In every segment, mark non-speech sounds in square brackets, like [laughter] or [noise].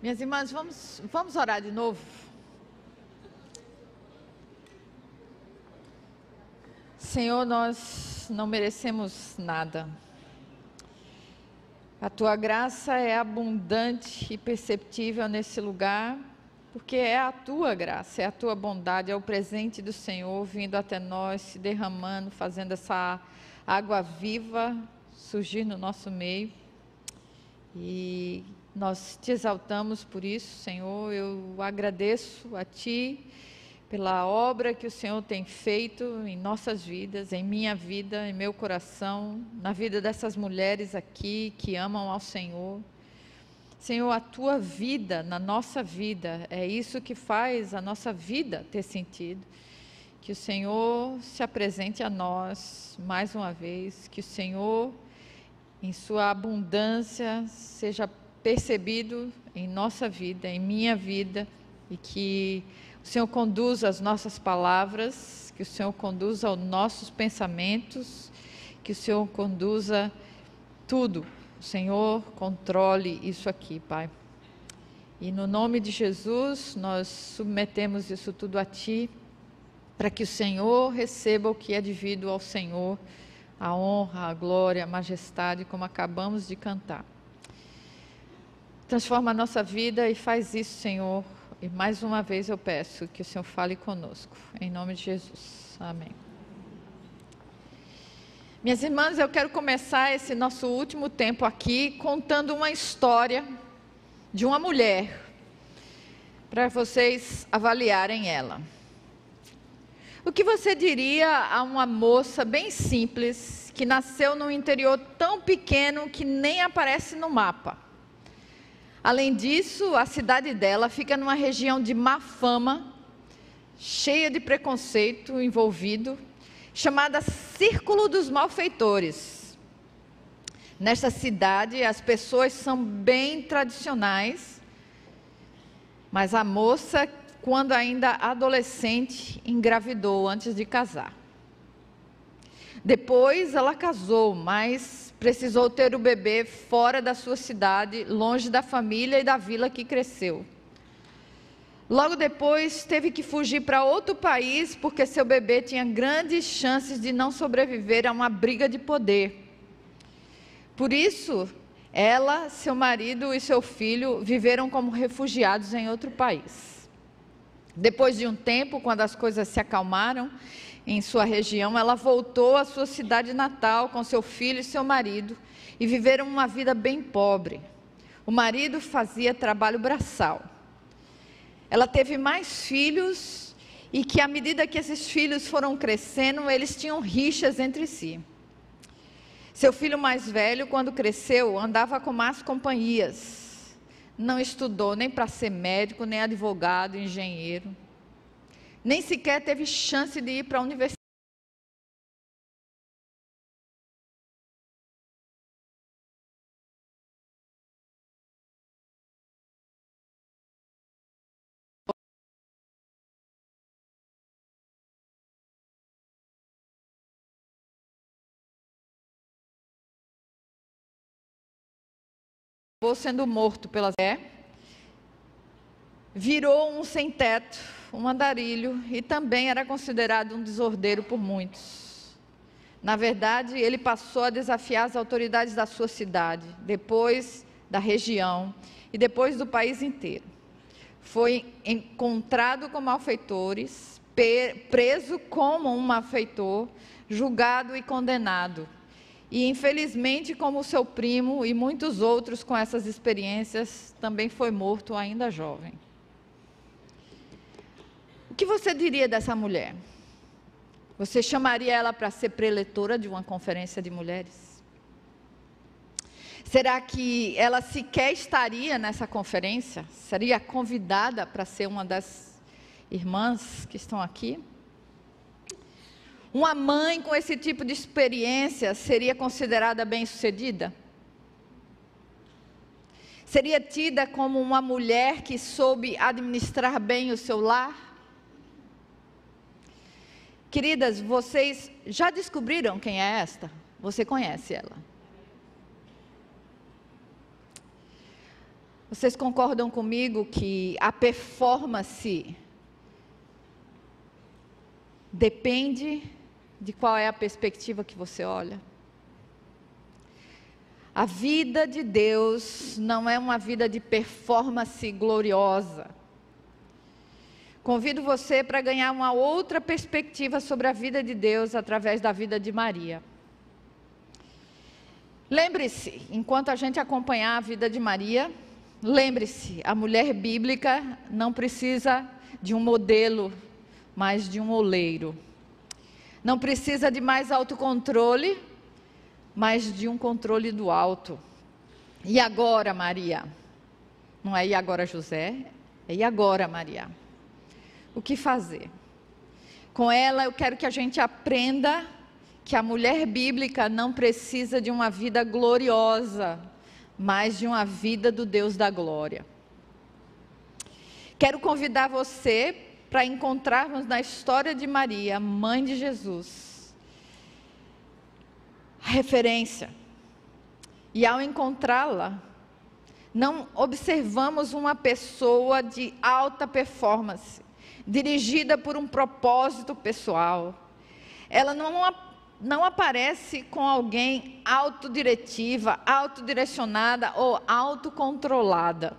Minhas irmãs, vamos, vamos orar de novo? Senhor, nós não merecemos nada. A tua graça é abundante e perceptível nesse lugar, porque é a tua graça, é a tua bondade, é o presente do Senhor vindo até nós, se derramando, fazendo essa água viva surgir no nosso meio. E nós te exaltamos por isso, Senhor. Eu agradeço a Ti pela obra que o Senhor tem feito em nossas vidas, em minha vida, em meu coração, na vida dessas mulheres aqui que amam ao Senhor. Senhor, a tua vida na nossa vida, é isso que faz a nossa vida ter sentido. Que o Senhor se apresente a nós mais uma vez, que o Senhor, em sua abundância, seja percebido em nossa vida, em minha vida, e que o Senhor conduza as nossas palavras, que o Senhor conduza os nossos pensamentos, que o Senhor conduza tudo. O Senhor controle isso aqui, Pai. E no nome de Jesus, nós submetemos isso tudo a Ti, para que o Senhor receba o que é devido ao Senhor, a honra, a glória, a majestade, como acabamos de cantar. Transforma a nossa vida e faz isso, Senhor. E mais uma vez eu peço que o Senhor fale conosco. Em nome de Jesus. Amém. Minhas irmãs, eu quero começar esse nosso último tempo aqui contando uma história de uma mulher, para vocês avaliarem ela. O que você diria a uma moça bem simples, que nasceu num interior tão pequeno que nem aparece no mapa? Além disso, a cidade dela fica numa região de má fama, cheia de preconceito envolvido, chamada Círculo dos Malfeitores. Nesta cidade, as pessoas são bem tradicionais, mas a moça, quando ainda adolescente, engravidou antes de casar. Depois ela casou, mas precisou ter o bebê fora da sua cidade, longe da família e da vila que cresceu. Logo depois, teve que fugir para outro país porque seu bebê tinha grandes chances de não sobreviver a uma briga de poder. Por isso, ela, seu marido e seu filho viveram como refugiados em outro país. Depois de um tempo, quando as coisas se acalmaram, em sua região, ela voltou à sua cidade natal com seu filho e seu marido e viveram uma vida bem pobre. O marido fazia trabalho braçal. Ela teve mais filhos e que, à medida que esses filhos foram crescendo, eles tinham rixas entre si. Seu filho mais velho, quando cresceu, andava com más companhias. Não estudou nem para ser médico, nem advogado, engenheiro nem sequer teve chance de ir para a universidade. sendo morto pela Zé, virou um sem-teto um andarilho e também era considerado um desordeiro por muitos. Na verdade, ele passou a desafiar as autoridades da sua cidade, depois da região e depois do país inteiro. Foi encontrado com malfeitores, preso como um malfeitor, julgado e condenado. E infelizmente, como seu primo e muitos outros com essas experiências, também foi morto ainda jovem que você diria dessa mulher? Você chamaria ela para ser preletora de uma conferência de mulheres? Será que ela sequer estaria nessa conferência? Seria convidada para ser uma das irmãs que estão aqui? Uma mãe com esse tipo de experiência seria considerada bem-sucedida? Seria tida como uma mulher que soube administrar bem o seu lar? Queridas, vocês já descobriram quem é esta? Você conhece ela? Vocês concordam comigo que a performance depende de qual é a perspectiva que você olha? A vida de Deus não é uma vida de performance gloriosa. Convido você para ganhar uma outra perspectiva sobre a vida de Deus através da vida de Maria. Lembre-se, enquanto a gente acompanhar a vida de Maria, lembre-se, a mulher bíblica não precisa de um modelo, mas de um oleiro. Não precisa de mais autocontrole, mas de um controle do alto. E agora, Maria? Não é e agora, José? É e agora, Maria? O que fazer? Com ela, eu quero que a gente aprenda que a mulher bíblica não precisa de uma vida gloriosa, mas de uma vida do Deus da glória. Quero convidar você para encontrarmos na história de Maria, mãe de Jesus, referência. E ao encontrá-la, não observamos uma pessoa de alta performance, dirigida por um propósito pessoal. Ela não não aparece com alguém autodiretiva, autodirecionada ou autocontrolada.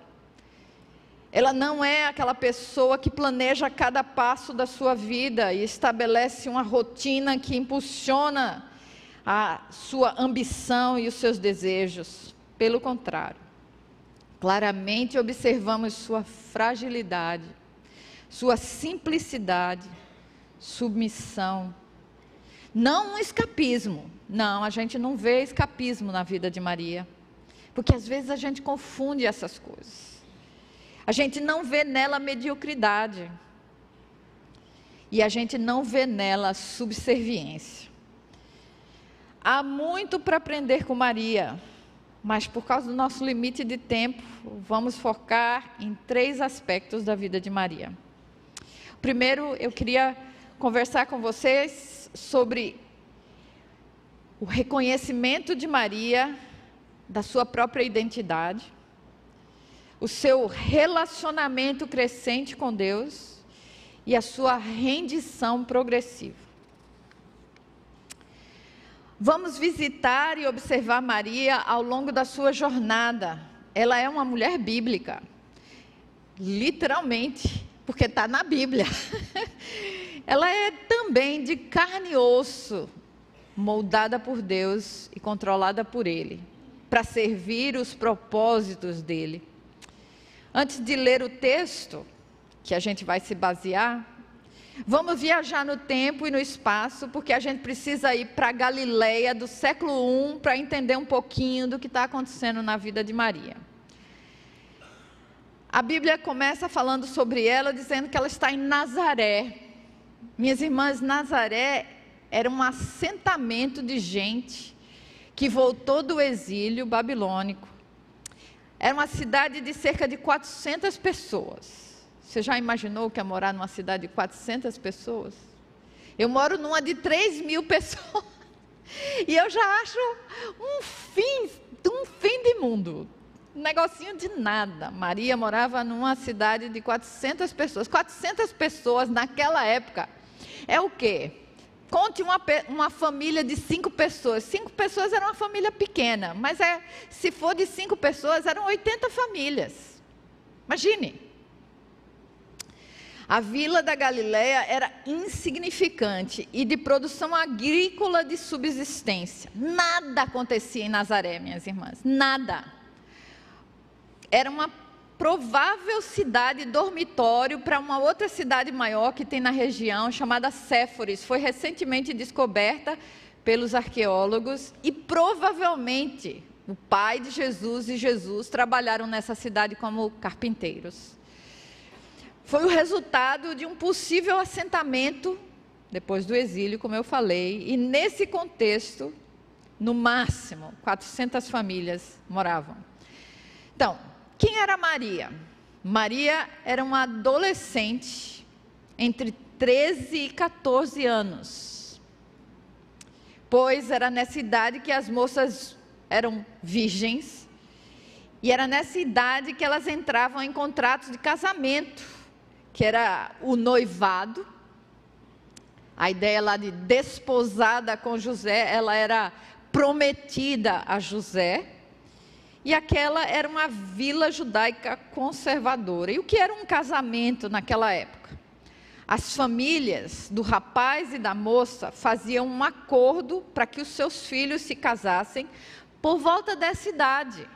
Ela não é aquela pessoa que planeja cada passo da sua vida e estabelece uma rotina que impulsiona a sua ambição e os seus desejos. Pelo contrário, claramente observamos sua fragilidade, sua simplicidade, submissão, não um escapismo. Não, a gente não vê escapismo na vida de Maria. Porque às vezes a gente confunde essas coisas. A gente não vê nela mediocridade. E a gente não vê nela subserviência. Há muito para aprender com Maria, mas por causa do nosso limite de tempo, vamos focar em três aspectos da vida de Maria. Primeiro, eu queria conversar com vocês sobre o reconhecimento de Maria da sua própria identidade, o seu relacionamento crescente com Deus e a sua rendição progressiva. Vamos visitar e observar Maria ao longo da sua jornada. Ela é uma mulher bíblica, literalmente, porque está na Bíblia. [laughs] ela é também de carne e osso, moldada por Deus e controlada por Ele, para servir os propósitos dele. Antes de ler o texto, que a gente vai se basear, vamos viajar no tempo e no espaço, porque a gente precisa ir para Galileia do século I para entender um pouquinho do que está acontecendo na vida de Maria. A Bíblia começa falando sobre ela, dizendo que ela está em Nazaré, minhas irmãs, Nazaré era um assentamento de gente que voltou do exílio babilônico. Era uma cidade de cerca de 400 pessoas. Você já imaginou que é morar numa cidade de 400 pessoas? Eu moro numa de 3 mil [laughs] pessoas. E eu já acho um fim, um fim de mundo. Negocinho de nada. Maria morava numa cidade de 400 pessoas. 400 pessoas naquela época é o quê? Conte uma, uma família de cinco pessoas. Cinco pessoas era uma família pequena, mas é, se for de cinco pessoas, eram 80 famílias. Imagine. A vila da Galileia era insignificante e de produção agrícola de subsistência. Nada acontecia em Nazaré, minhas irmãs. Nada. Era uma provável cidade dormitório para uma outra cidade maior que tem na região, chamada Séforis. Foi recentemente descoberta pelos arqueólogos e provavelmente o pai de Jesus e Jesus trabalharam nessa cidade como carpinteiros. Foi o resultado de um possível assentamento depois do exílio, como eu falei, e nesse contexto, no máximo, 400 famílias moravam. Então, quem era Maria? Maria era uma adolescente entre 13 e 14 anos. Pois era nessa idade que as moças eram virgens E era nessa idade que elas entravam em contratos de casamento, que era o noivado. A ideia lá de desposada com José, ela era prometida a José. E aquela era uma vila judaica conservadora. E o que era um casamento naquela época? As famílias do rapaz e da moça faziam um acordo para que os seus filhos se casassem por volta dessa idade.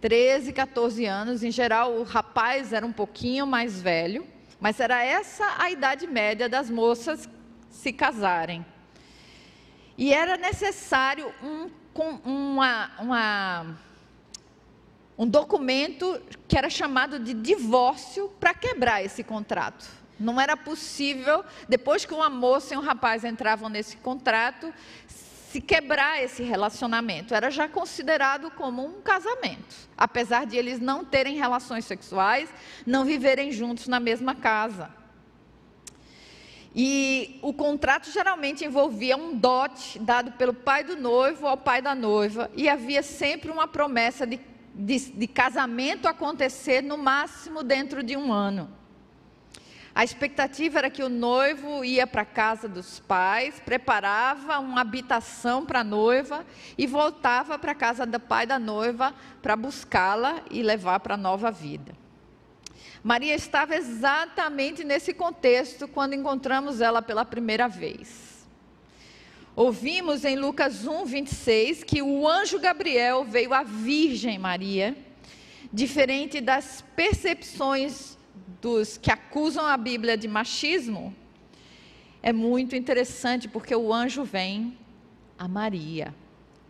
13, 14 anos. Em geral, o rapaz era um pouquinho mais velho, mas era essa a idade média das moças se casarem. E era necessário um, uma, uma, um documento que era chamado de divórcio para quebrar esse contrato. Não era possível, depois que uma moça e um rapaz entravam nesse contrato, se quebrar esse relacionamento. Era já considerado como um casamento, apesar de eles não terem relações sexuais, não viverem juntos na mesma casa. E o contrato geralmente envolvia um dote dado pelo pai do noivo ao pai da noiva, e havia sempre uma promessa de, de, de casamento acontecer no máximo dentro de um ano. A expectativa era que o noivo ia para a casa dos pais, preparava uma habitação para a noiva e voltava para a casa do pai da noiva para buscá-la e levar para a nova vida. Maria estava exatamente nesse contexto quando encontramos ela pela primeira vez. Ouvimos em Lucas 1, 26 que o anjo Gabriel veio à Virgem Maria, diferente das percepções dos que acusam a Bíblia de machismo, é muito interessante porque o anjo vem a Maria,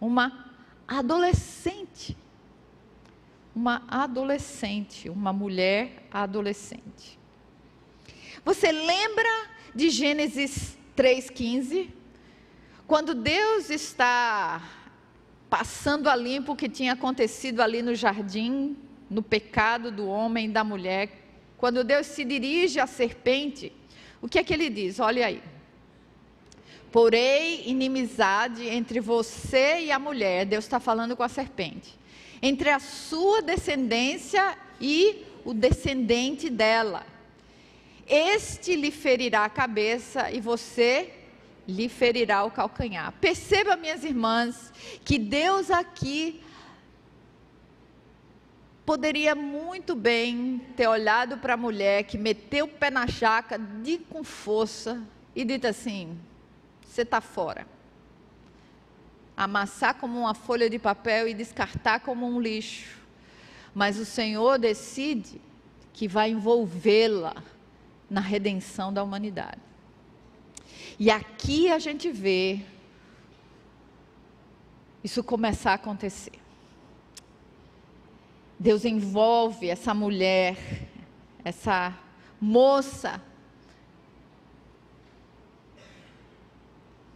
uma adolescente. Uma adolescente, uma mulher adolescente. Você lembra de Gênesis 3,15? Quando Deus está passando a limpo o que tinha acontecido ali no jardim, no pecado do homem e da mulher, quando Deus se dirige à serpente, o que é que ele diz? Olha aí. Porém, inimizade entre você e a mulher, Deus está falando com a serpente, entre a sua descendência e o descendente dela. Este lhe ferirá a cabeça e você lhe ferirá o calcanhar. Perceba, minhas irmãs, que Deus aqui poderia muito bem ter olhado para a mulher que meteu o pé na jaca de com força e dito assim: você está fora. Amassar como uma folha de papel e descartar como um lixo. Mas o Senhor decide que vai envolvê-la na redenção da humanidade. E aqui a gente vê isso começar a acontecer. Deus envolve essa mulher, essa moça,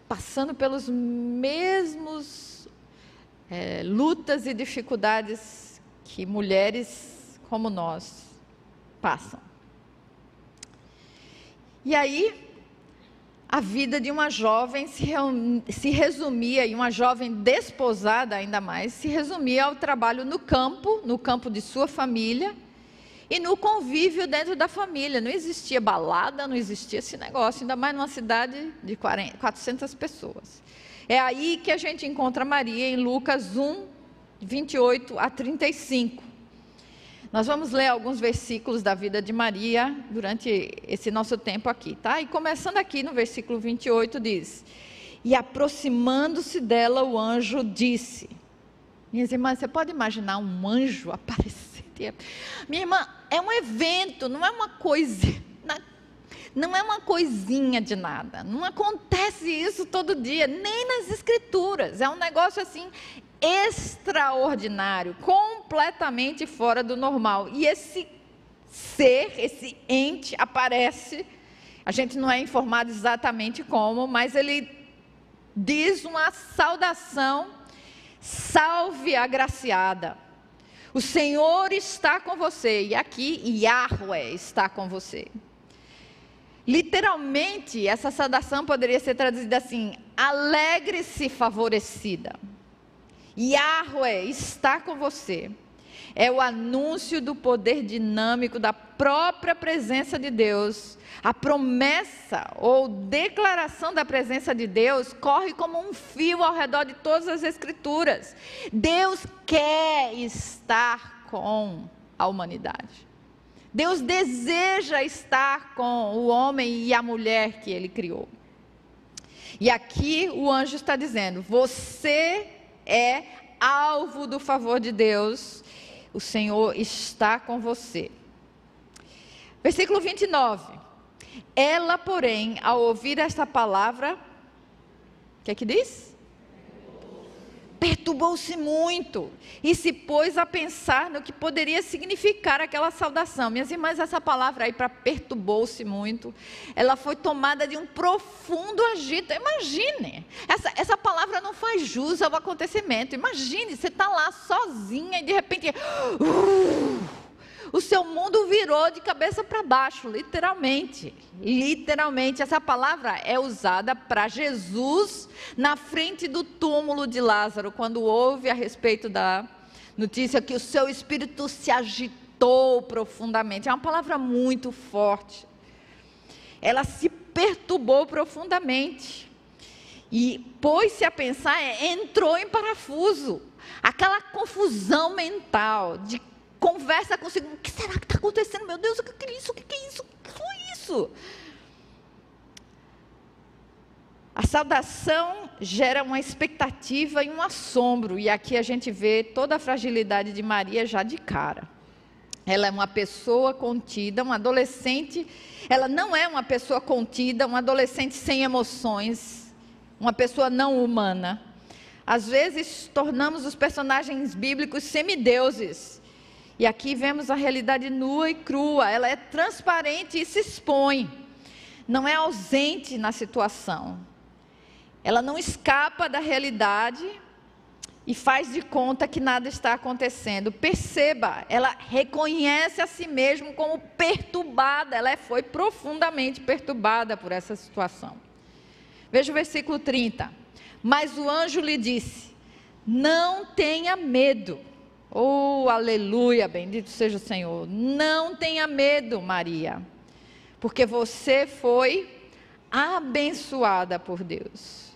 passando pelos mesmos é, lutas e dificuldades que mulheres como nós passam. E aí, a vida de uma jovem se, se resumia, e uma jovem desposada ainda mais, se resumia ao trabalho no campo, no campo de sua família, e no convívio dentro da família. Não existia balada, não existia esse negócio, ainda mais numa cidade de 40, 400 pessoas. É aí que a gente encontra Maria em Lucas 1, 28 a 35. Nós vamos ler alguns versículos da vida de Maria durante esse nosso tempo aqui, tá? E começando aqui no versículo 28 diz: E aproximando-se dela, o anjo disse: Minhas irmãs, você pode imaginar um anjo [laughs] aparecer? Minha irmã, é um evento, não é uma coisa, não é uma coisinha de nada. Não acontece isso todo dia, nem nas escrituras. É um negócio assim extraordinário, completamente fora do normal. E esse ser, esse ente aparece, a gente não é informado exatamente como, mas ele diz uma saudação: salve agraciada. O Senhor está com você. E aqui, Yahweh está com você. Literalmente, essa saudação poderia ser traduzida assim: alegre-se favorecida. Yahweh está com você. é o anúncio do poder dinâmico da própria presença de Deus. A promessa ou declaração da presença de Deus corre como um fio ao redor de todas as Escrituras. Deus quer estar com a humanidade. Deus deseja estar com o homem e a mulher que ele criou. E aqui o anjo está dizendo: você é alvo do favor de Deus, o Senhor está com você. Versículo 29. Ela, porém, ao ouvir esta palavra, o que é que diz? Perturbou-se muito e se pôs a pensar no que poderia significar aquela saudação. Minhas irmãs, essa palavra aí para perturbou-se muito, ela foi tomada de um profundo agito. Imagine, essa, essa palavra não faz jus ao acontecimento. Imagine, você está lá sozinha e de repente. Uh, o seu mundo virou de cabeça para baixo, literalmente. Literalmente, essa palavra é usada para Jesus na frente do túmulo de Lázaro, quando ouve a respeito da notícia que o seu espírito se agitou profundamente. É uma palavra muito forte. Ela se perturbou profundamente. E pôs-se a pensar, entrou em parafuso. Aquela confusão mental de conversa consigo, o que será que está acontecendo? Meu Deus, o que é isso? O que é isso? O que foi isso? A saudação gera uma expectativa e um assombro, e aqui a gente vê toda a fragilidade de Maria já de cara. Ela é uma pessoa contida, um adolescente, ela não é uma pessoa contida, um adolescente sem emoções, uma pessoa não humana. Às vezes tornamos os personagens bíblicos semideuses e aqui vemos a realidade nua e crua, ela é transparente e se expõe, não é ausente na situação. Ela não escapa da realidade e faz de conta que nada está acontecendo. Perceba, ela reconhece a si mesma como perturbada, ela foi profundamente perturbada por essa situação. Veja o versículo 30. Mas o anjo lhe disse: Não tenha medo. Oh, aleluia, bendito seja o Senhor. Não tenha medo, Maria, porque você foi abençoada por Deus.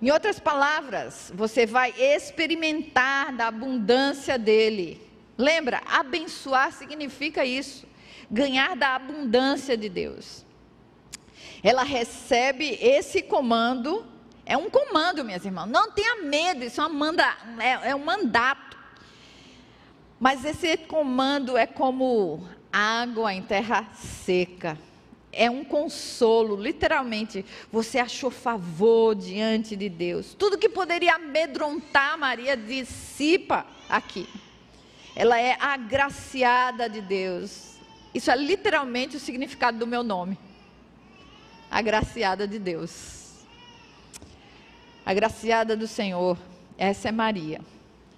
Em outras palavras, você vai experimentar da abundância dele. Lembra, abençoar significa isso, ganhar da abundância de Deus. Ela recebe esse comando, é um comando, minhas irmãs. Não tenha medo, isso é, manda, é, é um mandato. Mas esse comando é como água em terra seca. É um consolo, literalmente. Você achou favor diante de Deus. Tudo que poderia amedrontar Maria dissipa aqui. Ela é agraciada de Deus. Isso é literalmente o significado do meu nome. Agraciada de Deus. Agraciada do Senhor. Essa é Maria.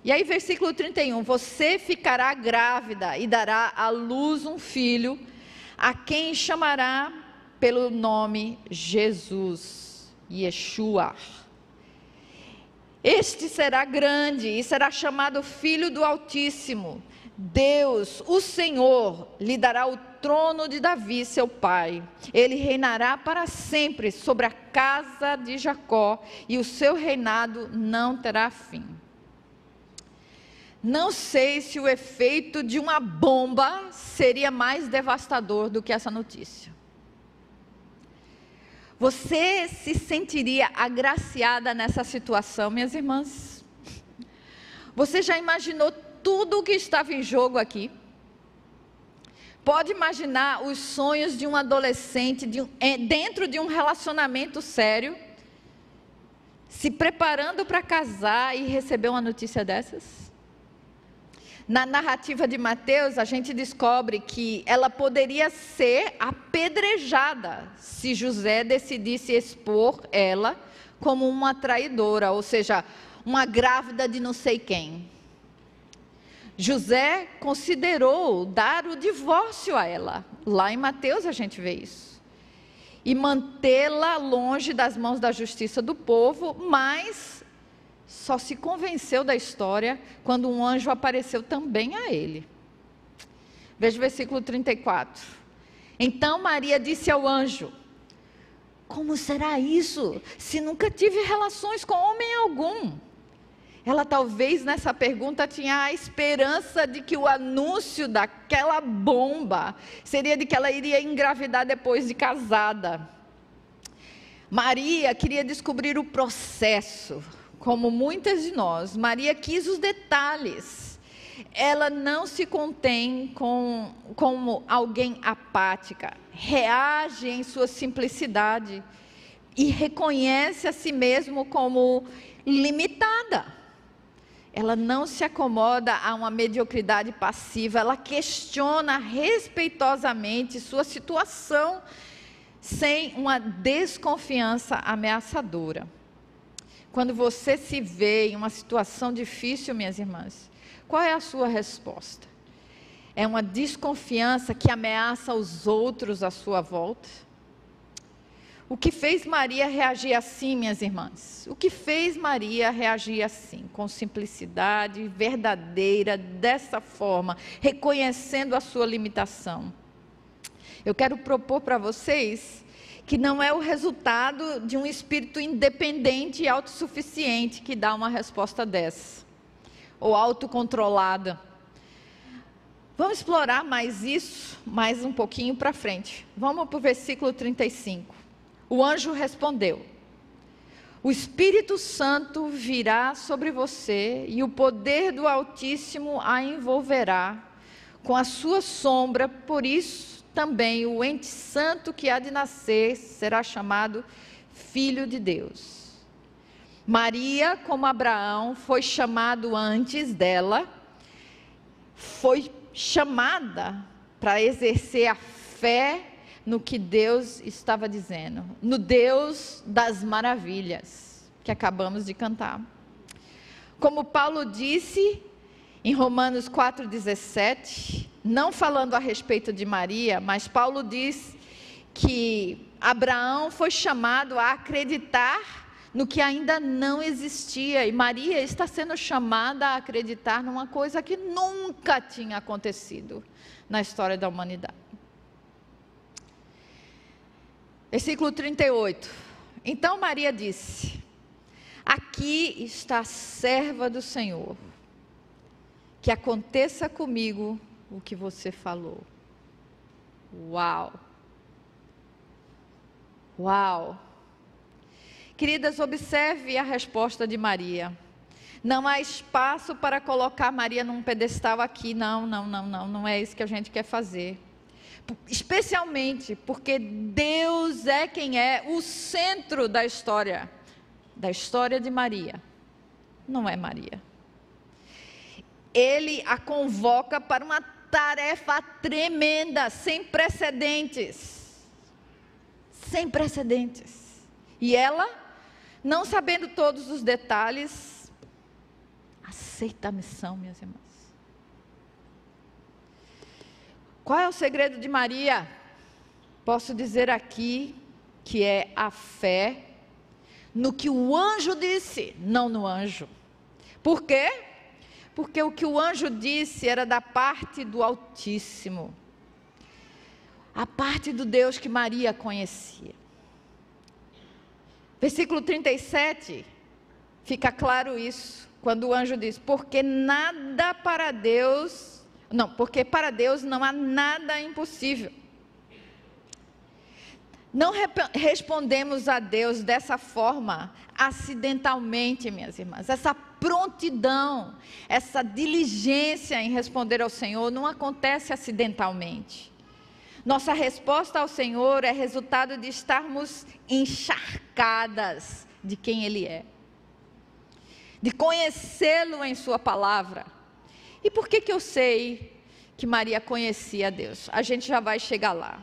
E aí, versículo 31: Você ficará grávida e dará à luz um filho, a quem chamará pelo nome Jesus, Yeshua. Este será grande e será chamado Filho do Altíssimo. Deus, o Senhor, lhe dará o trono de Davi, seu pai. Ele reinará para sempre sobre a casa de Jacó, e o seu reinado não terá fim. Não sei se o efeito de uma bomba seria mais devastador do que essa notícia. Você se sentiria agraciada nessa situação, minhas irmãs? Você já imaginou tudo o que estava em jogo aqui? Pode imaginar os sonhos de um adolescente de é, dentro de um relacionamento sério, se preparando para casar e receber uma notícia dessas? Na narrativa de Mateus, a gente descobre que ela poderia ser apedrejada se José decidisse expor ela como uma traidora, ou seja, uma grávida de não sei quem. José considerou dar o divórcio a ela. Lá em Mateus a gente vê isso. E mantê-la longe das mãos da justiça do povo, mas só se convenceu da história quando um anjo apareceu também a ele. Veja o versículo 34. Então Maria disse ao anjo: Como será isso, se nunca tive relações com homem algum? Ela talvez nessa pergunta tinha a esperança de que o anúncio daquela bomba seria de que ela iria engravidar depois de casada. Maria queria descobrir o processo, como muitas de nós. Maria quis os detalhes. Ela não se contém com, como alguém apática, reage em sua simplicidade e reconhece a si mesmo como limitada ela não se acomoda a uma mediocridade passiva, ela questiona respeitosamente sua situação sem uma desconfiança ameaçadora. Quando você se vê em uma situação difícil, minhas irmãs, qual é a sua resposta? É uma desconfiança que ameaça os outros à sua volta? O que fez Maria reagir assim, minhas irmãs? O que fez Maria reagir assim, com simplicidade, verdadeira, dessa forma, reconhecendo a sua limitação? Eu quero propor para vocês que não é o resultado de um espírito independente e autossuficiente que dá uma resposta dessa, ou autocontrolada. Vamos explorar mais isso, mais um pouquinho para frente. Vamos para o versículo 35. O anjo respondeu: O Espírito Santo virá sobre você e o poder do Altíssimo a envolverá com a sua sombra, por isso também o ente santo que há de nascer será chamado Filho de Deus. Maria, como Abraão, foi chamado antes dela, foi chamada para exercer a fé no que Deus estava dizendo, no Deus das maravilhas que acabamos de cantar. Como Paulo disse em Romanos 4,17, não falando a respeito de Maria, mas Paulo diz que Abraão foi chamado a acreditar no que ainda não existia, e Maria está sendo chamada a acreditar numa coisa que nunca tinha acontecido na história da humanidade. Versículo 38. Então Maria disse: Aqui está a serva do Senhor, que aconteça comigo o que você falou. Uau! Uau! Queridas, observe a resposta de Maria. Não há espaço para colocar Maria num pedestal aqui. Não, não, não, não. Não é isso que a gente quer fazer especialmente porque Deus é quem é o centro da história, da história de Maria. Não é Maria. Ele a convoca para uma tarefa tremenda, sem precedentes. Sem precedentes. E ela, não sabendo todos os detalhes, aceita a missão, minhas irmãs. Qual é o segredo de Maria? Posso dizer aqui que é a fé no que o anjo disse, não no anjo. Por quê? Porque o que o anjo disse era da parte do Altíssimo, a parte do Deus que Maria conhecia. Versículo 37, fica claro isso, quando o anjo diz: Porque nada para Deus não, porque para Deus não há nada impossível. Não respondemos a Deus dessa forma, acidentalmente, minhas irmãs. Essa prontidão, essa diligência em responder ao Senhor não acontece acidentalmente. Nossa resposta ao Senhor é resultado de estarmos encharcadas de quem Ele é, de conhecê-lo em Sua palavra e por que, que eu sei que Maria conhecia Deus? A gente já vai chegar lá.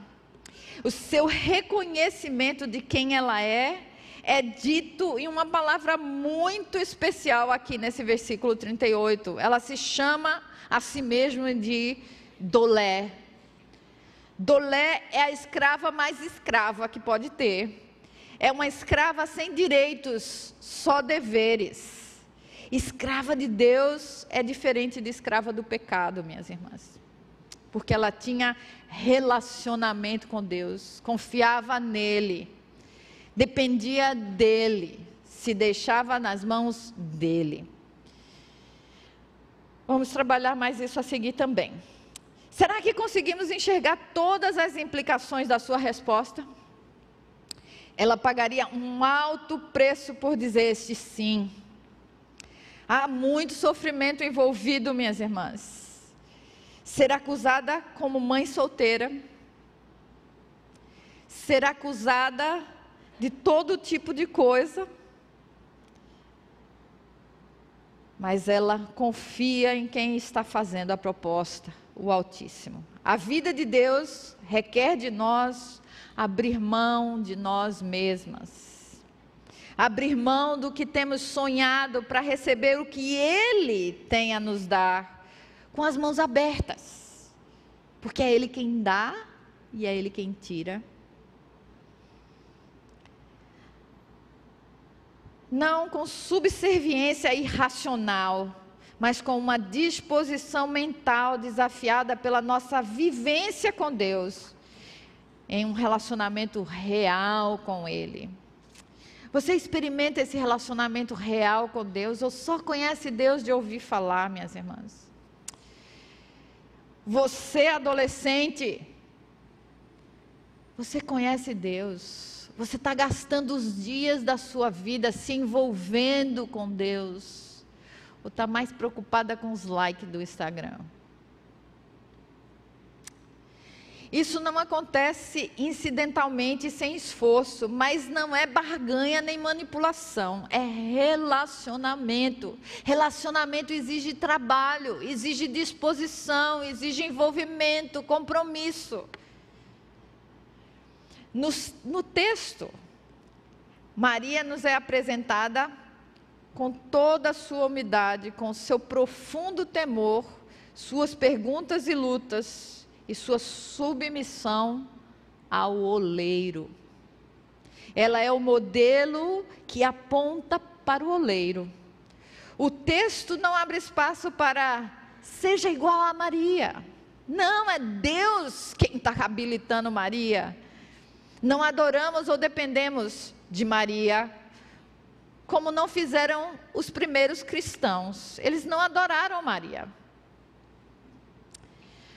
O seu reconhecimento de quem ela é é dito em uma palavra muito especial aqui nesse versículo 38. Ela se chama a si mesma de Dolé. Dolé é a escrava mais escrava que pode ter. É uma escrava sem direitos, só deveres. Escrava de Deus é diferente de escrava do pecado, minhas irmãs. Porque ela tinha relacionamento com Deus, confiava nele, dependia dele, se deixava nas mãos dele. Vamos trabalhar mais isso a seguir também. Será que conseguimos enxergar todas as implicações da sua resposta? Ela pagaria um alto preço por dizer este sim. Há muito sofrimento envolvido, minhas irmãs. Ser acusada como mãe solteira, ser acusada de todo tipo de coisa, mas ela confia em quem está fazendo a proposta, o Altíssimo. A vida de Deus requer de nós abrir mão de nós mesmas abrir mão do que temos sonhado para receber o que Ele tem a nos dar, com as mãos abertas, porque é Ele quem dá e é Ele quem tira. Não com subserviência irracional, mas com uma disposição mental desafiada pela nossa vivência com Deus, em um relacionamento real com Ele. Você experimenta esse relacionamento real com Deus ou só conhece Deus de ouvir falar, minhas irmãs? Você, adolescente, você conhece Deus. Você está gastando os dias da sua vida se envolvendo com Deus. Ou está mais preocupada com os likes do Instagram? Isso não acontece incidentalmente, sem esforço, mas não é barganha nem manipulação, é relacionamento. Relacionamento exige trabalho, exige disposição, exige envolvimento, compromisso. No, no texto, Maria nos é apresentada com toda a sua umidade, com seu profundo temor, suas perguntas e lutas e sua submissão ao oleiro. Ela é o modelo que aponta para o oleiro. O texto não abre espaço para seja igual a Maria. Não, é Deus quem está habilitando Maria. Não adoramos ou dependemos de Maria, como não fizeram os primeiros cristãos. Eles não adoraram Maria.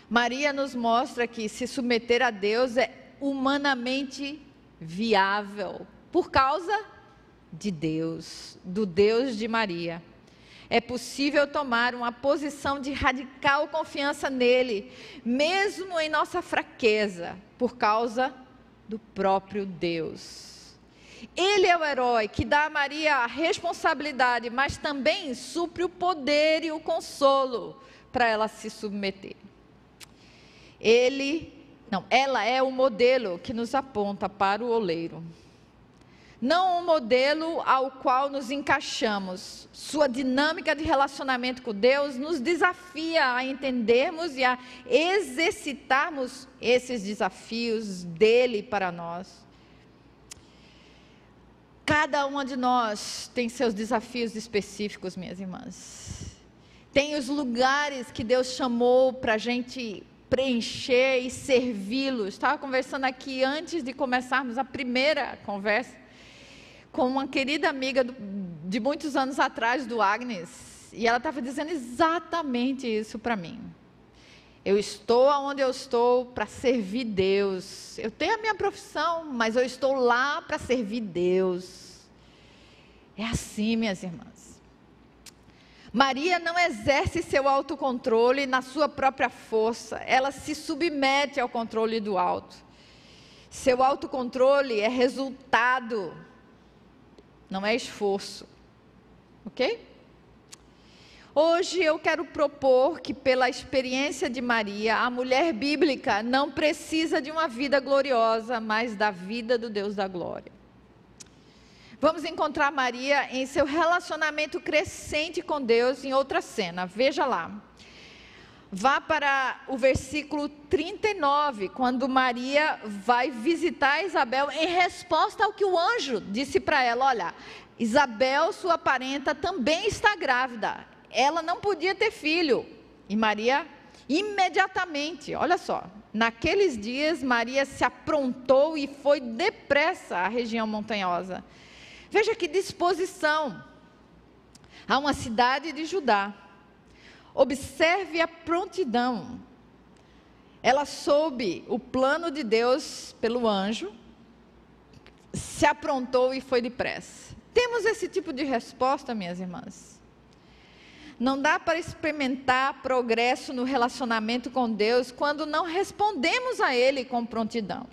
Maria nos mostra que se submeter a Deus é humanamente viável por causa de Deus, do Deus de Maria. É possível tomar uma posição de radical confiança nele, mesmo em nossa fraqueza, por causa do próprio Deus. Ele é o herói que dá a Maria a responsabilidade, mas também supre o poder e o consolo para ela se submeter. Ele, não, ela é o modelo que nos aponta para o oleiro. Não um modelo ao qual nos encaixamos. Sua dinâmica de relacionamento com Deus nos desafia a entendermos e a exercitarmos esses desafios dele para nós. Cada uma de nós tem seus desafios específicos, minhas irmãs. Tem os lugares que Deus chamou para a gente preencher e servi-los. Estava conversando aqui antes de começarmos a primeira conversa com uma querida amiga do, de muitos anos atrás, do Agnes, e ela estava dizendo exatamente isso para mim. Eu estou onde eu estou para servir Deus. Eu tenho a minha profissão, mas eu estou lá para servir Deus. É assim, minhas irmãs. Maria não exerce seu autocontrole na sua própria força, ela se submete ao controle do alto. Seu autocontrole é resultado, não é esforço. Ok? Hoje eu quero propor que, pela experiência de Maria, a mulher bíblica não precisa de uma vida gloriosa, mas da vida do Deus da glória. Vamos encontrar Maria em seu relacionamento crescente com Deus em outra cena. Veja lá. Vá para o versículo 39, quando Maria vai visitar Isabel em resposta ao que o anjo disse para ela: Olha, Isabel, sua parenta, também está grávida. Ela não podia ter filho. E Maria, imediatamente, olha só, naqueles dias, Maria se aprontou e foi depressa à região montanhosa. Veja que disposição. A uma cidade de Judá Observe a prontidão. Ela soube o plano de Deus pelo anjo, se aprontou e foi depressa. Temos esse tipo de resposta, minhas irmãs. Não dá para experimentar progresso no relacionamento com Deus quando não respondemos a Ele com prontidão.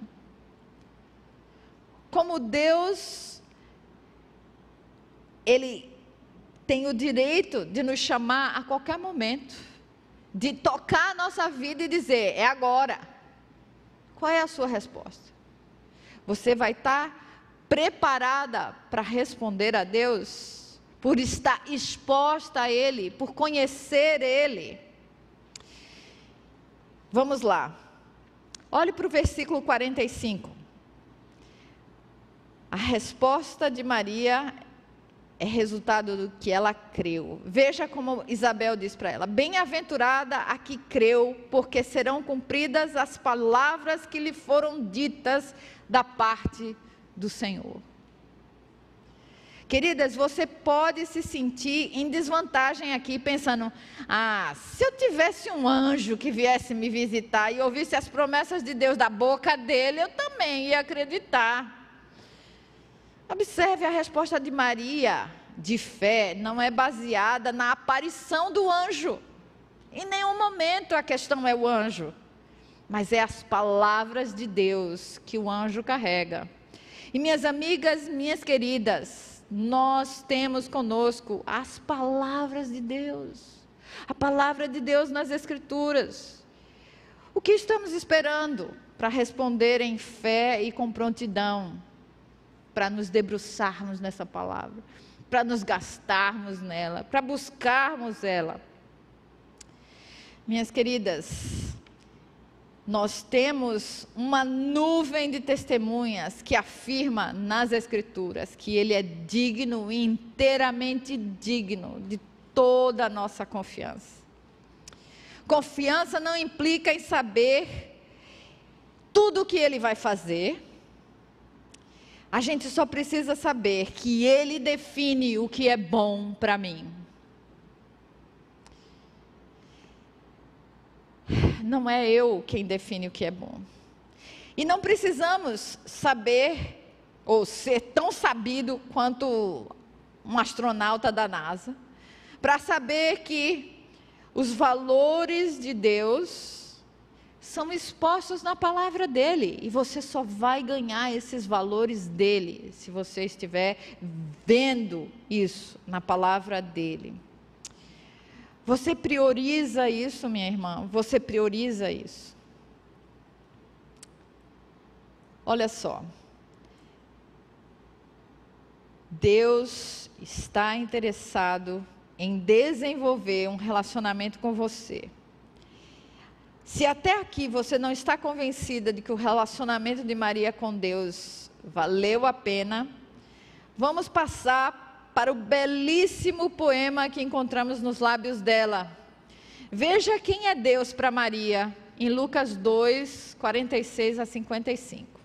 Como Deus, Ele tem o direito de nos chamar a qualquer momento, de tocar a nossa vida e dizer: é agora. Qual é a sua resposta? Você vai estar preparada para responder a Deus, por estar exposta a Ele, por conhecer Ele? Vamos lá. Olhe para o versículo 45. A resposta de Maria é resultado do que ela creu. Veja como Isabel diz para ela: Bem-aventurada a que creu, porque serão cumpridas as palavras que lhe foram ditas da parte do Senhor. Queridas, você pode se sentir em desvantagem aqui, pensando: ah, se eu tivesse um anjo que viesse me visitar e ouvisse as promessas de Deus da boca dele, eu também ia acreditar. Observe a resposta de Maria, de fé, não é baseada na aparição do anjo. Em nenhum momento a questão é o anjo, mas é as palavras de Deus que o anjo carrega. E minhas amigas, minhas queridas, nós temos conosco as palavras de Deus, a palavra de Deus nas Escrituras. O que estamos esperando para responder em fé e com prontidão? Para nos debruçarmos nessa palavra, para nos gastarmos nela, para buscarmos ela. Minhas queridas, nós temos uma nuvem de testemunhas que afirma nas Escrituras que Ele é digno, inteiramente digno de toda a nossa confiança. Confiança não implica em saber tudo o que Ele vai fazer, a gente só precisa saber que Ele define o que é bom para mim. Não é eu quem define o que é bom. E não precisamos saber ou ser tão sabido quanto um astronauta da NASA para saber que os valores de Deus são expostos na palavra dele. E você só vai ganhar esses valores dele se você estiver vendo isso na palavra dele. Você prioriza isso, minha irmã? Você prioriza isso? Olha só. Deus está interessado em desenvolver um relacionamento com você. Se até aqui você não está convencida de que o relacionamento de Maria com Deus valeu a pena, vamos passar para o belíssimo poema que encontramos nos lábios dela. Veja quem é Deus para Maria, em Lucas 2, 46 a 55.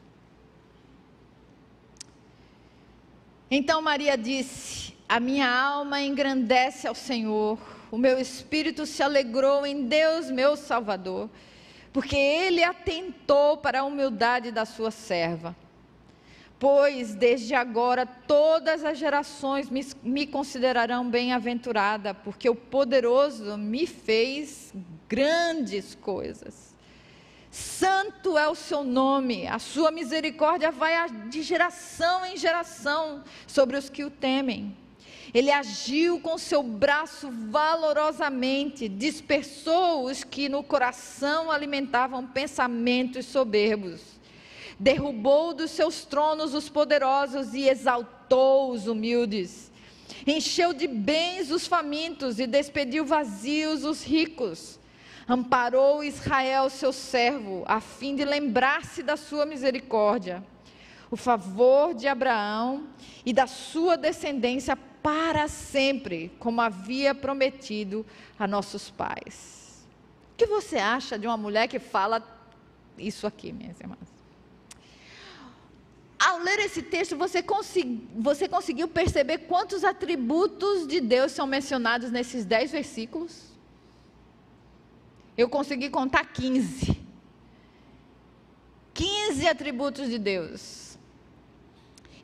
Então Maria disse: A minha alma engrandece ao Senhor o meu espírito se alegrou em Deus, meu Salvador, porque ele atentou para a humildade da sua serva. Pois desde agora todas as gerações me, me considerarão bem-aventurada, porque o poderoso me fez grandes coisas. Santo é o seu nome, a sua misericórdia vai de geração em geração sobre os que o temem. Ele agiu com seu braço valorosamente, dispersou os que no coração alimentavam pensamentos soberbos. Derrubou dos seus tronos os poderosos e exaltou os humildes. Encheu de bens os famintos e despediu vazios os ricos. amparou Israel, seu servo, a fim de lembrar-se da sua misericórdia, o favor de Abraão e da sua descendência para sempre, como havia prometido a nossos pais. O que você acha de uma mulher que fala isso aqui, minhas irmãs? Ao ler esse texto, você, consegui, você conseguiu perceber quantos atributos de Deus são mencionados nesses dez versículos? Eu consegui contar 15. 15 atributos de Deus.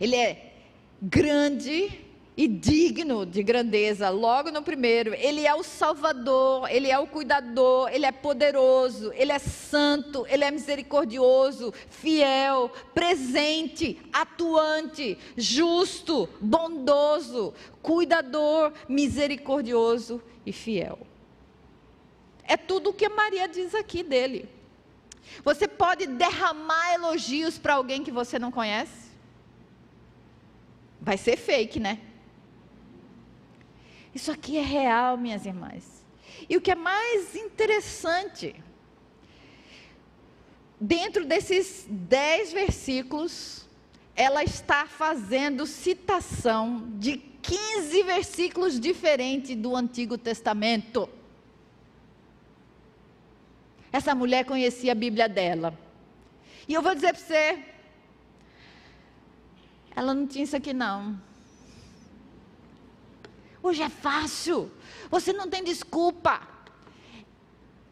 Ele é grande e digno de grandeza, logo no primeiro. Ele é o Salvador, ele é o cuidador, ele é poderoso, ele é santo, ele é misericordioso, fiel, presente, atuante, justo, bondoso, cuidador, misericordioso e fiel. É tudo o que Maria diz aqui dele. Você pode derramar elogios para alguém que você não conhece? Vai ser fake, né? Isso aqui é real, minhas irmãs. E o que é mais interessante, dentro desses dez versículos, ela está fazendo citação de 15 versículos diferentes do Antigo Testamento. Essa mulher conhecia a Bíblia dela. E eu vou dizer para você, ela não tinha isso aqui não. Hoje é fácil, você não tem desculpa.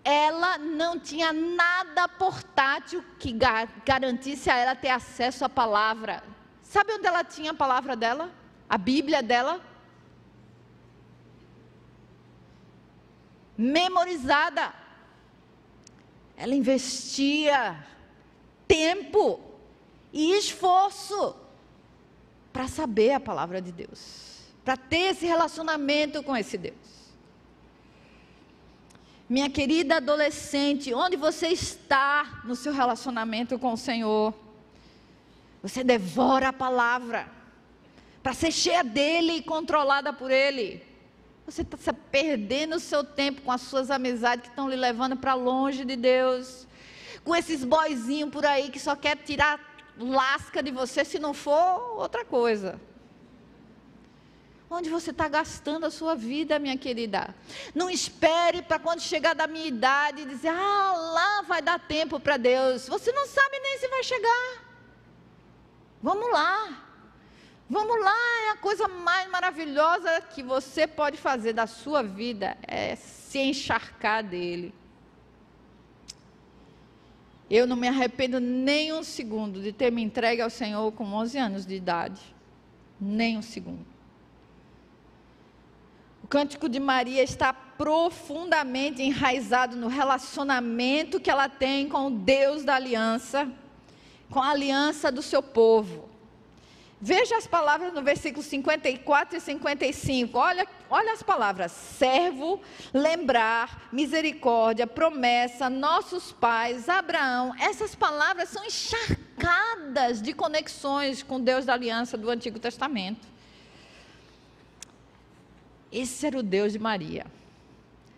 Ela não tinha nada portátil que garantisse a ela ter acesso à palavra. Sabe onde ela tinha a palavra dela? A Bíblia dela? Memorizada ela investia tempo e esforço para saber a palavra de Deus, para ter esse relacionamento com esse Deus. Minha querida adolescente, onde você está no seu relacionamento com o Senhor? Você devora a palavra para ser cheia dele e controlada por ele. Você está perdendo o seu tempo com as suas amizades que estão lhe levando para longe de Deus. Com esses boizinhos por aí que só quer tirar lasca de você se não for outra coisa. Onde você está gastando a sua vida, minha querida? Não espere para quando chegar da minha idade dizer, ah, lá vai dar tempo para Deus. Você não sabe nem se vai chegar. Vamos lá. Vamos lá, é a coisa mais maravilhosa que você pode fazer da sua vida é se encharcar dele. Eu não me arrependo nem um segundo de ter me entregue ao Senhor com 11 anos de idade. Nem um segundo. Cântico de Maria está profundamente enraizado no relacionamento que ela tem com o Deus da aliança, com a aliança do seu povo. Veja as palavras no versículo 54 e 55. Olha, olha as palavras: servo, lembrar, misericórdia, promessa, nossos pais, Abraão. Essas palavras são encharcadas de conexões com Deus da aliança do Antigo Testamento. Esse era o Deus de Maria.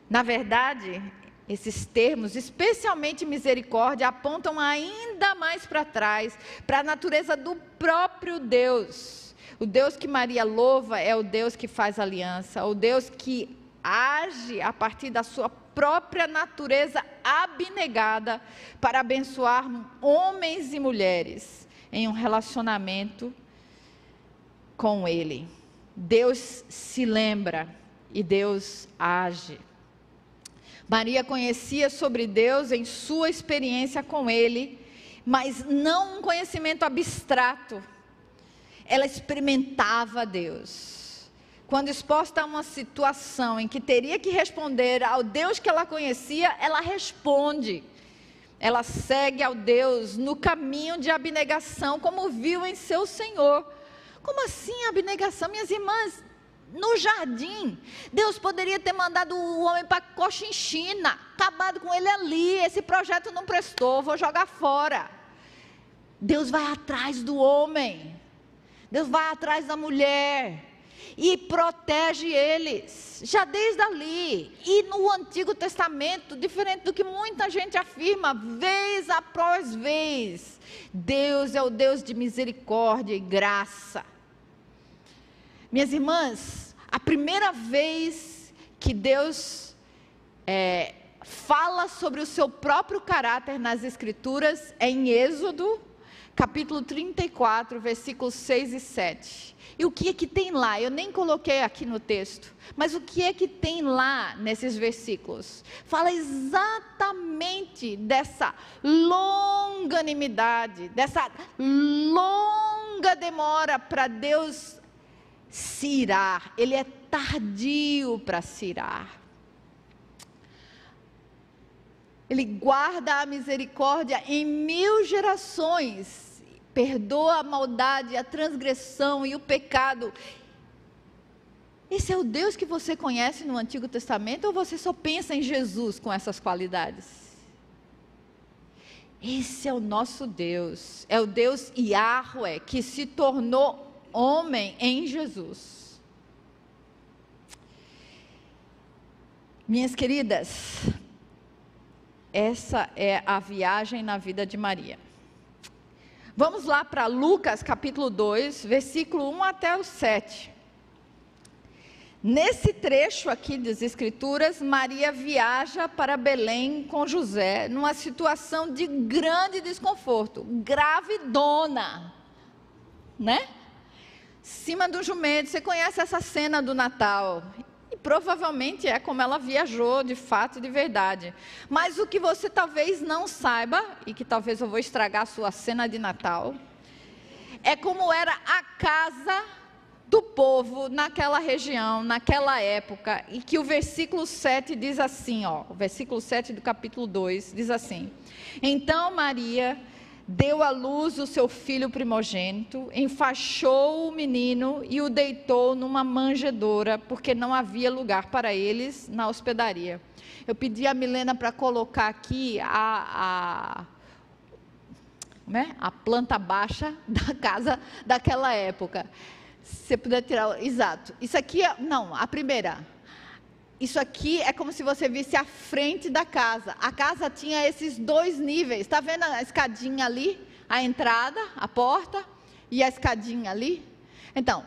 Na verdade, esses termos, especialmente misericórdia, apontam ainda mais para trás, para a natureza do próprio Deus. O Deus que Maria louva é o Deus que faz aliança, o Deus que age a partir da sua própria natureza abnegada para abençoar homens e mulheres em um relacionamento com Ele. Deus se lembra e Deus age. Maria conhecia sobre Deus em sua experiência com Ele, mas não um conhecimento abstrato. Ela experimentava Deus. Quando exposta a uma situação em que teria que responder ao Deus que ela conhecia, ela responde. Ela segue ao Deus no caminho de abnegação, como viu em seu Senhor. Como assim abnegação? Minhas irmãs, no jardim. Deus poderia ter mandado o homem para Cochinchina, acabado com ele ali. Esse projeto não prestou, vou jogar fora. Deus vai atrás do homem. Deus vai atrás da mulher. e protege eles, já desde ali. E no Antigo Testamento, diferente do que muita gente afirma, vez após vez, Deus é o Deus de misericórdia e graça. Minhas irmãs, a primeira vez que Deus é, fala sobre o seu próprio caráter nas Escrituras é em Êxodo, capítulo 34, versículos 6 e 7. E o que é que tem lá? Eu nem coloquei aqui no texto, mas o que é que tem lá nesses versículos? Fala exatamente dessa longanimidade, dessa longa demora para Deus se irar. Ele é tardio para se irar. Ele guarda a misericórdia em mil gerações, perdoa a maldade, a transgressão e o pecado. Esse é o Deus que você conhece no Antigo Testamento ou você só pensa em Jesus com essas qualidades? Esse é o nosso Deus, é o Deus Yahweh que se tornou homem em Jesus. Minhas queridas, essa é a viagem na vida de Maria. Vamos lá para Lucas capítulo 2, versículo 1 até o 7. Nesse trecho aqui das Escrituras, Maria viaja para Belém com José, numa situação de grande desconforto, gravidona, né? Cima do jumento, você conhece essa cena do Natal? E provavelmente é como ela viajou de fato de verdade. Mas o que você talvez não saiba, e que talvez eu vou estragar a sua cena de Natal, é como era a casa do povo naquela região, naquela época, e que o versículo 7 diz assim, ó, o versículo 7 do capítulo 2 diz assim: Então Maria deu à luz o seu filho primogênito, enfaixou o menino e o deitou numa manjedoura, porque não havia lugar para eles na hospedaria. Eu pedi a Milena para colocar aqui a, a, né, a planta baixa [laughs] da casa daquela época. Se você puder tirar, exato. Isso aqui é, não, a primeira. Isso aqui é como se você visse a frente da casa. A casa tinha esses dois níveis. Está vendo a escadinha ali? A entrada, a porta e a escadinha ali? Então,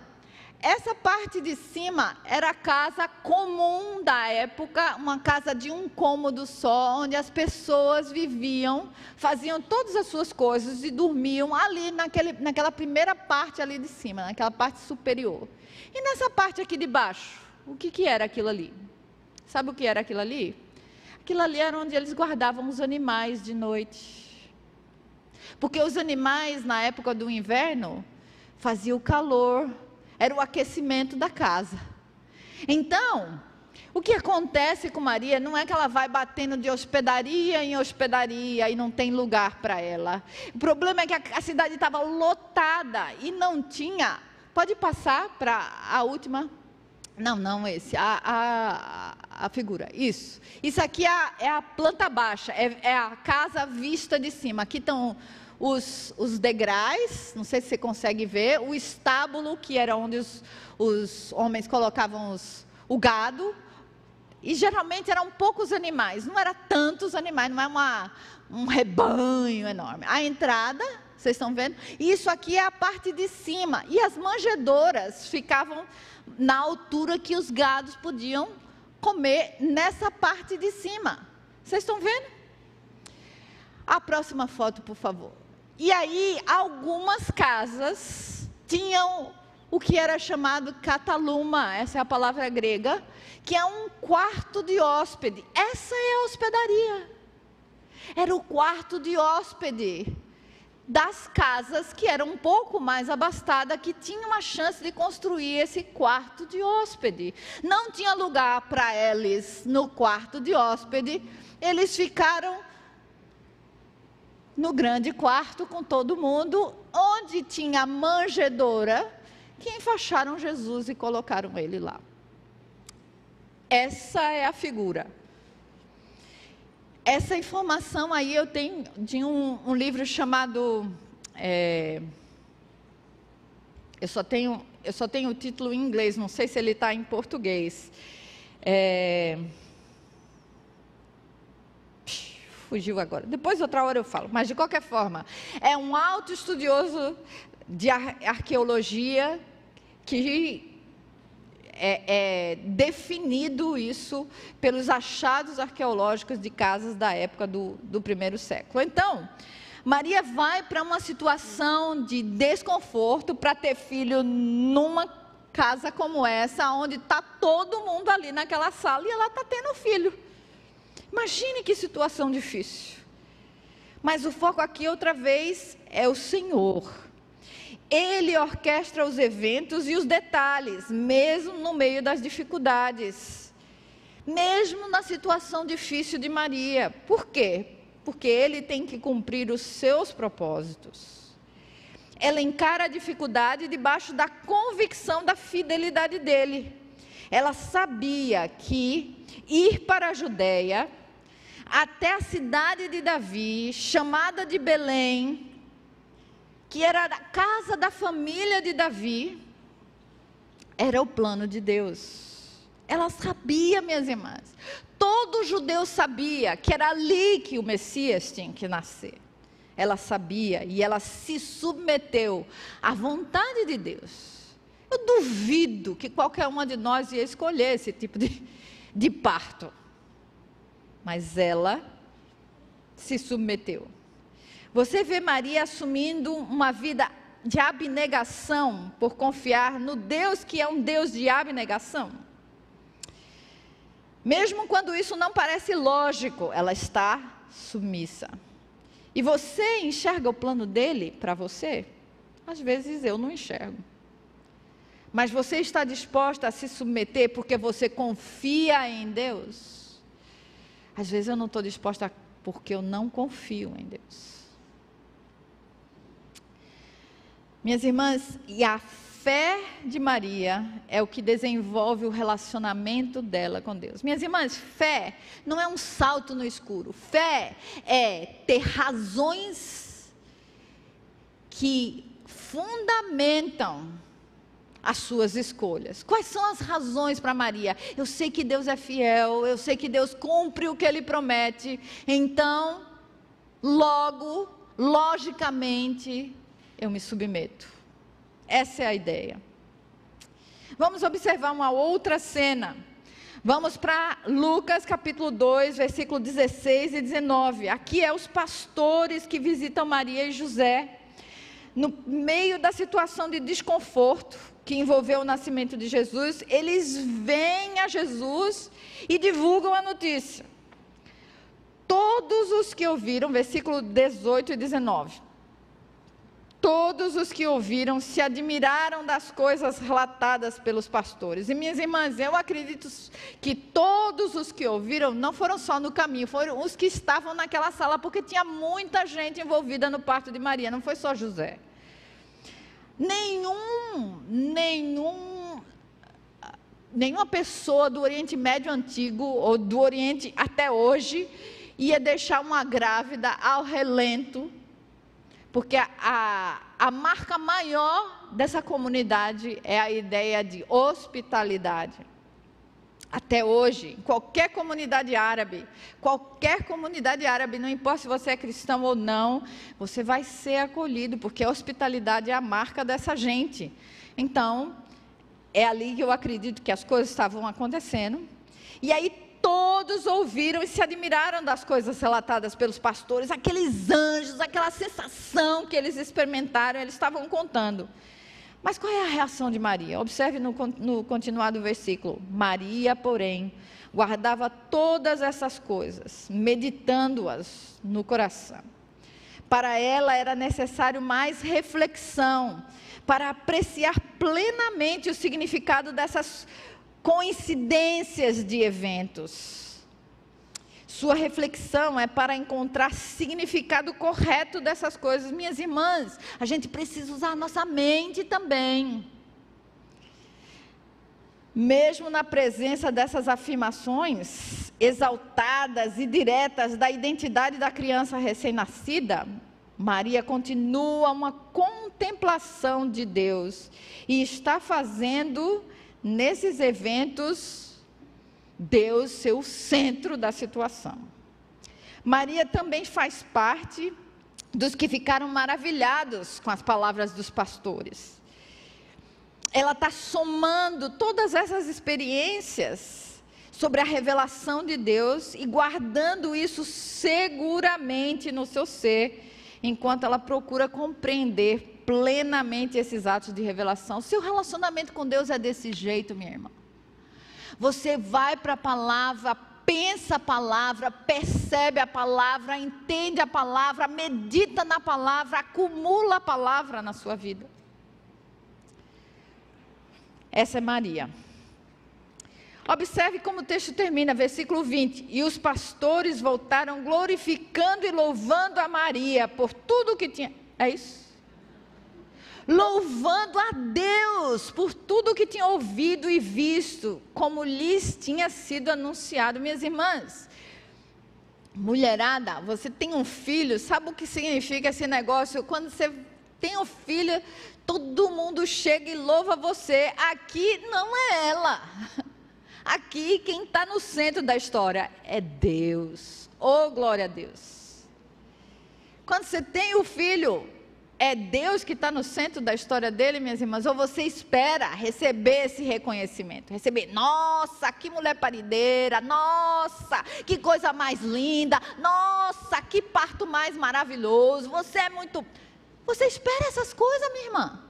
essa parte de cima era a casa comum da época, uma casa de um cômodo só, onde as pessoas viviam, faziam todas as suas coisas e dormiam ali naquele, naquela primeira parte ali de cima, naquela parte superior. E nessa parte aqui de baixo, o que, que era aquilo ali? Sabe o que era aquilo ali? Aquilo ali era onde eles guardavam os animais de noite. Porque os animais, na época do inverno, faziam calor, era o aquecimento da casa. Então, o que acontece com Maria não é que ela vai batendo de hospedaria em hospedaria e não tem lugar para ela. O problema é que a, cidade estava lotada e não tinha. Pode passar para a última não, não esse, a, a, a figura, isso. Isso aqui é a, é a planta baixa, é, é, a casa vista de cima. Aqui estão os, os degraus, não sei se você consegue ver, o estábulo, que era onde os, os homens colocavam os, o gado, e geralmente eram poucos animais, não eram tantos animais, não é uma, um rebanho enorme. A entrada, vocês estão vendo? Isso aqui é a parte de cima, e as manjedoras ficavam na altura que os gados podiam comer nessa parte de cima. Vocês estão vendo? A próxima foto, por favor. E aí, algumas casas tinham o que era chamado cataluma, essa é a palavra grega, que é um quarto de hóspede. Essa é a hospedaria. Era o quarto de hóspede das casas que eram um pouco mais abastadas, que tinham a chance de construir esse quarto de hóspede. Não tinha lugar para eles no quarto de hóspede, eles ficaram no grande quarto com todo mundo, onde tinha manjedoura, que enfaixaram Jesus e colocaram ele lá. Essa é a figura. Essa informação aí eu tenho de um, um livro chamado. É, eu só tenho. eu só tenho o título em inglês, não sei se ele está em português. É... Fugiu agora. Depois, outra hora eu falo. Mas, de qualquer forma, é um alto estudioso de arqueologia que é, é, definido isso pelos achados arqueológicos de casas da época do, do primeiro século. Então, Maria vai para uma situação de desconforto para ter filho numa casa como essa, onde está todo mundo ali naquela sala e ela está tendo filho. Imagine que situação difícil. Mas o foco aqui, outra vez, é o Senhor. Ele orquestra os eventos e os detalhes, mesmo no meio das dificuldades. Mesmo na situação difícil de Maria. Por quê? Porque ele tem que cumprir os seus propósitos. Ela encara a dificuldade debaixo da convicção da fidelidade dele. Ela sabia que ir para a Judéia, até a cidade de Davi, chamada de Belém, que era a casa da família de Davi, era o plano de Deus. Ela sabia, minhas irmãs. Todo judeu sabia que era ali que o Messias tinha que nascer. Ela sabia e ela se submeteu à vontade de Deus. Eu duvido que qualquer uma de nós ia escolher esse tipo de, de parto. Mas ela se submeteu. Você vê Maria assumindo uma vida de abnegação por confiar no Deus que é um Deus de abnegação? Mesmo quando isso não parece lógico, ela está submissa. E você enxerga o plano dele para você? Às vezes eu não enxergo. Mas você está disposta a se submeter porque você confia em Deus? Às vezes eu não estou disposta porque eu não confio em Deus. Minhas irmãs, e a fé de Maria é o que desenvolve o relacionamento dela com Deus. Minhas irmãs, fé não é um salto no escuro. Fé é ter razões que fundamentam as suas escolhas. Quais são as razões para Maria? Eu sei que Deus é fiel, eu sei que Deus cumpre o que ele promete. Então, logo, logicamente, eu me submeto. Essa é a ideia. Vamos observar uma outra cena. Vamos para Lucas capítulo 2, versículo 16 e 19. Aqui é os pastores que visitam Maria e José. No meio da situação de desconforto que envolveu o nascimento de Jesus, eles vêm a Jesus e divulgam a notícia. Todos os que ouviram, versículo 18 e 19 Todos os que ouviram se admiraram das coisas relatadas pelos pastores. E minhas irmãs, eu acredito que todos os que ouviram não foram só no caminho, foram os que estavam naquela sala, porque tinha muita gente envolvida no parto de Maria, não foi só José. Nenhum, nenhum, nenhuma pessoa do Oriente Médio antigo ou do Oriente até hoje ia deixar uma grávida ao relento porque a, a, marca maior dessa comunidade é a ideia de hospitalidade. Até hoje, em qualquer comunidade árabe, qualquer comunidade árabe, não importa se você é cristão ou não, você vai ser acolhido, porque a hospitalidade é a marca dessa gente. Então, é ali que eu acredito que as coisas estavam acontecendo. E aí todos ouviram e se admiraram das coisas relatadas pelos pastores, aqueles anjos, aquela sensação que eles experimentaram, eles estavam contando. Mas qual é a reação de Maria? Observe no, no continuar do versículo. Maria, porém, guardava todas essas coisas, meditando-as no coração. Para ela era necessário mais reflexão, para apreciar plenamente o significado dessas coincidências de eventos. Sua reflexão é para encontrar significado correto dessas coisas. Minhas irmãs, a gente precisa usar a nossa mente também. Mesmo na presença dessas afirmações exaltadas e diretas da identidade da criança recém-nascida, Maria continua uma contemplação de Deus e está fazendo nesses eventos Deus ser o centro da situação. Maria também faz parte dos que ficaram maravilhados com as palavras dos pastores. Ela está somando todas essas experiências sobre a revelação de Deus e guardando isso seguramente no seu ser, enquanto ela procura compreender plenamente esses atos de revelação. Seu relacionamento com Deus é desse jeito, minha irmã. Você vai para a palavra, pensa a palavra, percebe a palavra, entende a palavra, medita na palavra, acumula a palavra na sua vida. Essa é Maria. Observe como o texto termina, versículo 20. E os pastores voltaram glorificando e louvando a Maria por tudo que tinha. É isso? louvando a Deus por tudo que tinha ouvido e visto, como lhes tinha sido anunciado. Minhas irmãs, mulherada, você tem um filho, sabe o que significa esse negócio? Quando você tem um filho, todo mundo chega e louva você. Aqui não é ela. Aqui quem está no centro da história é Deus. Oh, glória a Deus. Quando você tem o filho, é Deus que está no centro da história dele, minhas irmãs, ou você espera receber esse reconhecimento? Receber, nossa, que mulher parideira, nossa, que coisa mais linda, nossa, que parto mais maravilhoso, você é muito. Você espera essas coisas, minha irmã?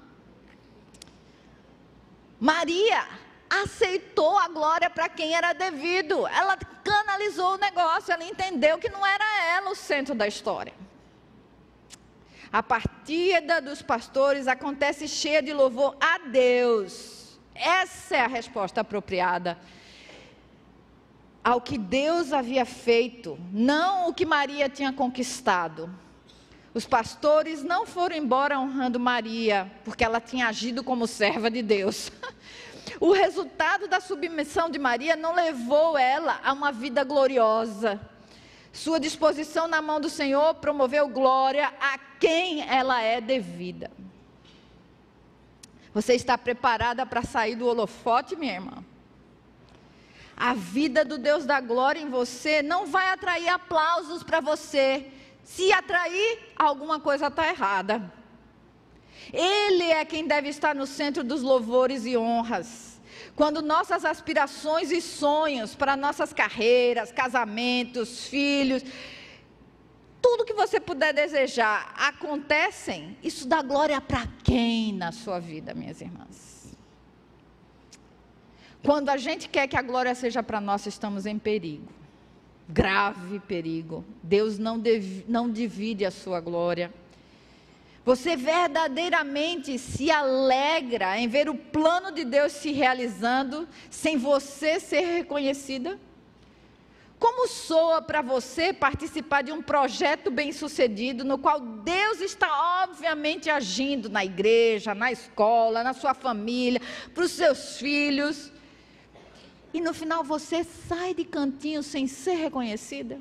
Maria aceitou a glória para quem era devido, ela canalizou o negócio, ela entendeu que não era ela o centro da história. A partida dos pastores acontece cheia de louvor a Deus. Essa é a resposta apropriada ao que Deus havia feito, não o que Maria tinha conquistado. Os pastores não foram embora honrando Maria, porque ela tinha agido como serva de Deus. [laughs] O resultado da submissão de Maria não levou ela a uma vida gloriosa. Sua disposição na mão do Senhor promoveu glória a quem ela é devida. Você está preparada para sair do holofote, minha irmã? A vida do Deus da glória em você não vai atrair aplausos para você. Se atrair, alguma coisa está errada. Ele é quem deve estar no centro dos louvores e honras. Quando nossas aspirações e sonhos para nossas carreiras, casamentos, filhos, tudo que você puder desejar acontecem, isso dá glória para quem na sua vida, minhas irmãs? Quando a gente quer que a glória seja para nós, estamos em perigo. Grave perigo. Deus não, não divide a sua glória. Você verdadeiramente se alegra em ver o plano de Deus se realizando sem você ser reconhecida? Como soa para você participar de um projeto bem-sucedido no qual Deus está obviamente agindo na igreja, na escola, na sua família, para os seus filhos, e no final você sai de cantinho sem ser reconhecida?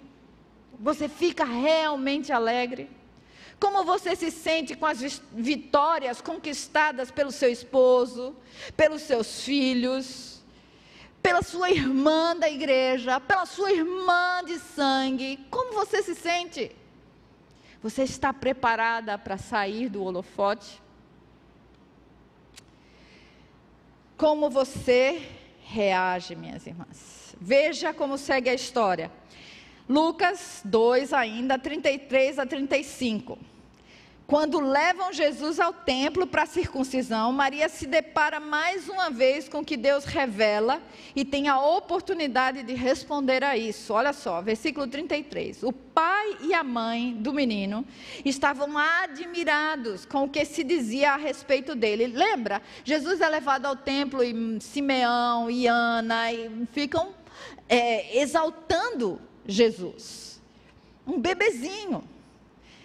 Você fica realmente alegre? Como você se sente com as vitórias conquistadas pelo seu esposo, pelos seus filhos, pela sua irmã da igreja, pela sua irmã de sangue? Como você se sente? Você está preparada para sair do holofote? Como você reage, minhas irmãs? Veja como segue a história. Lucas 2, ainda 33 a 35. Quando levam Jesus ao templo para a circuncisão, Maria se depara mais uma vez com o que Deus revela e tem a oportunidade de responder a isso. Olha só, versículo 33. O pai e a mãe do menino estavam admirados com o que se dizia a respeito dele. Lembra? Jesus é levado ao templo e Simeão e Ana e ficam é, exaltando Jesus. Um bebezinho.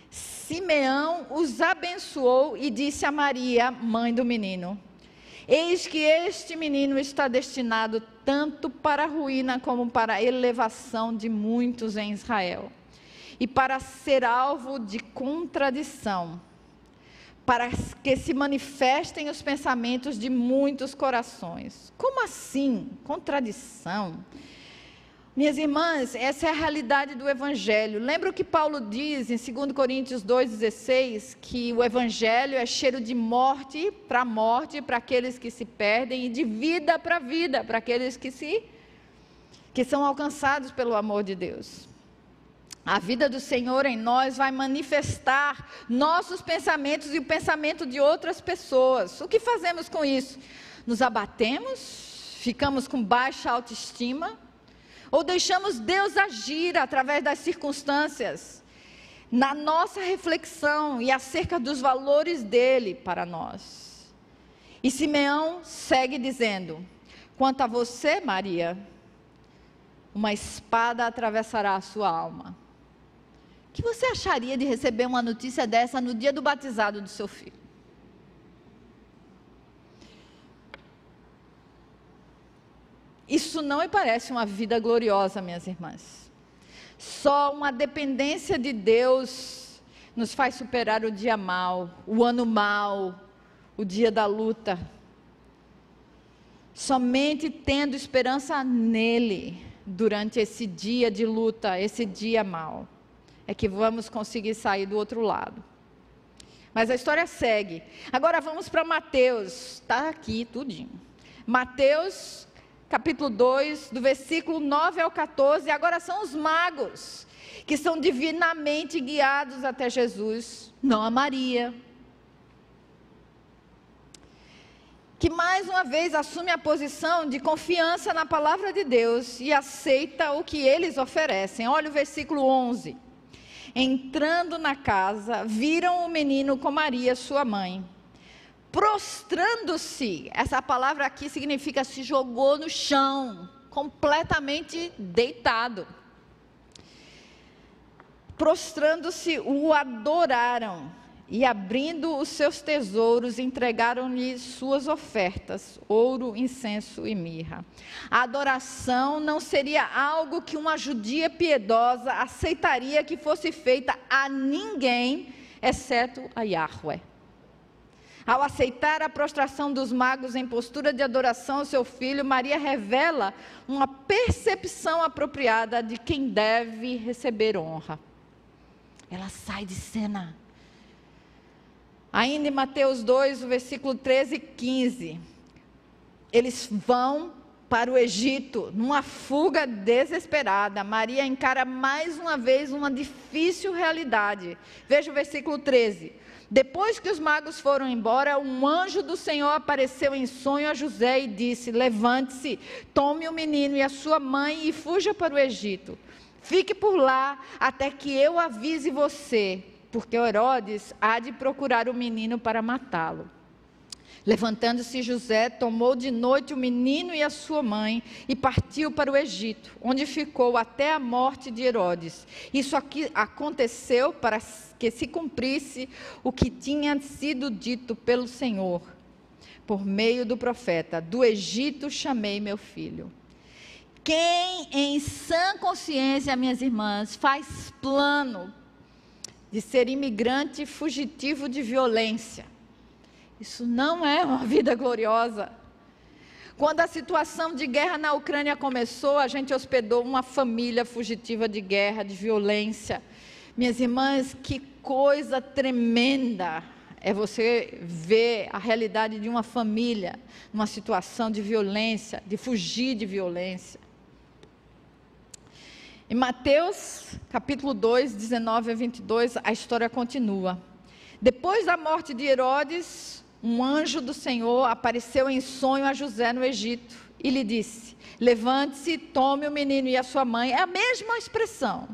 Simeão os abençoou e disse a Maria, mãe do menino: Eis que este menino está destinado tanto para a ruína como para a elevação de muitos em Israel. e para ser alvo de contradição, para que se manifestem os pensamentos de muitos corações. Como assim? Contradição? Minhas irmãs, essa é a realidade do Evangelho. Lembra o que Paulo diz em 2 Coríntios 2,16? Que o Evangelho é cheiro de morte para morte para aqueles que se perdem e de vida para vida para aqueles que se que são alcançados pelo amor de Deus. A vida do Senhor em nós vai manifestar nossos pensamentos e o pensamento de outras pessoas. O que fazemos com isso? Nos abatemos? Ficamos com baixa autoestima? Ou deixamos Deus agir através das circunstâncias na nossa reflexão e acerca dos valores dele para nós. E Simeão segue dizendo: Quanto a você, Maria, uma espada atravessará a sua alma. O que você acharia de receber uma notícia dessa no dia do batizado do seu filho? Isso não me parece uma vida gloriosa, minhas irmãs. Só uma dependência de Deus nos faz superar o dia mal, o ano mal, o dia da luta. Somente tendo esperança nele durante esse dia de luta, esse dia mal, é que vamos conseguir sair do outro lado. Mas a história segue. Agora vamos para Mateus. Está aqui tudinho. Mateus capítulo 2, do versículo 9 ao 14. Agora são os magos que são divinamente guiados até Jesus, não a Maria. Que mais uma vez assume a posição de confiança na palavra de Deus e aceita o que eles oferecem. Olha o versículo 11. Entrando na casa, viram o menino com Maria, sua mãe prostrando-se. Essa palavra aqui significa se jogou no chão, completamente deitado. Prostrando-se, o adoraram e abrindo os seus tesouros, entregaram-lhe suas ofertas: ouro, incenso e mirra. A adoração não seria algo que uma judia piedosa aceitaria que fosse feita a ninguém, exceto a Yahweh. Ao aceitar a prostração dos magos em postura de adoração ao seu filho, Maria revela uma percepção apropriada de quem deve receber honra. Ela sai de cena. Ainda em Mateus 2, o versículo 13 e 15. Eles vão para o Egito, numa fuga desesperada. Maria encara mais uma vez uma difícil realidade. Veja o versículo 13. Depois que os magos foram embora, um anjo do Senhor apareceu em sonho a José e disse: Levante-se, tome o menino e a sua mãe e fuja para o Egito. Fique por lá até que eu avise você, porque Herodes há de procurar o menino para matá-lo. Levantando-se José, tomou de noite o menino e a sua mãe e partiu para o Egito, onde ficou até a morte de Herodes. Isso aconteceu para que se cumprisse o que tinha sido dito pelo Senhor, por meio do profeta: Do Egito chamei meu filho. Quem em sã consciência, minhas irmãs, faz plano de ser imigrante fugitivo de violência, isso não é uma [laughs] vida gloriosa. Quando a situação de guerra na Ucrânia começou, a gente hospedou uma família fugitiva de guerra, de violência. Minhas irmãs, que coisa tremenda é você ver a realidade de uma família numa situação de violência, de fugir de violência. Em Mateus, capítulo 2, 19 a 22, a história continua. Depois da morte de Herodes, um anjo do Senhor apareceu em sonho a José no Egito e lhe disse: Levante-se, tome o menino e a sua mãe. É a mesma expressão.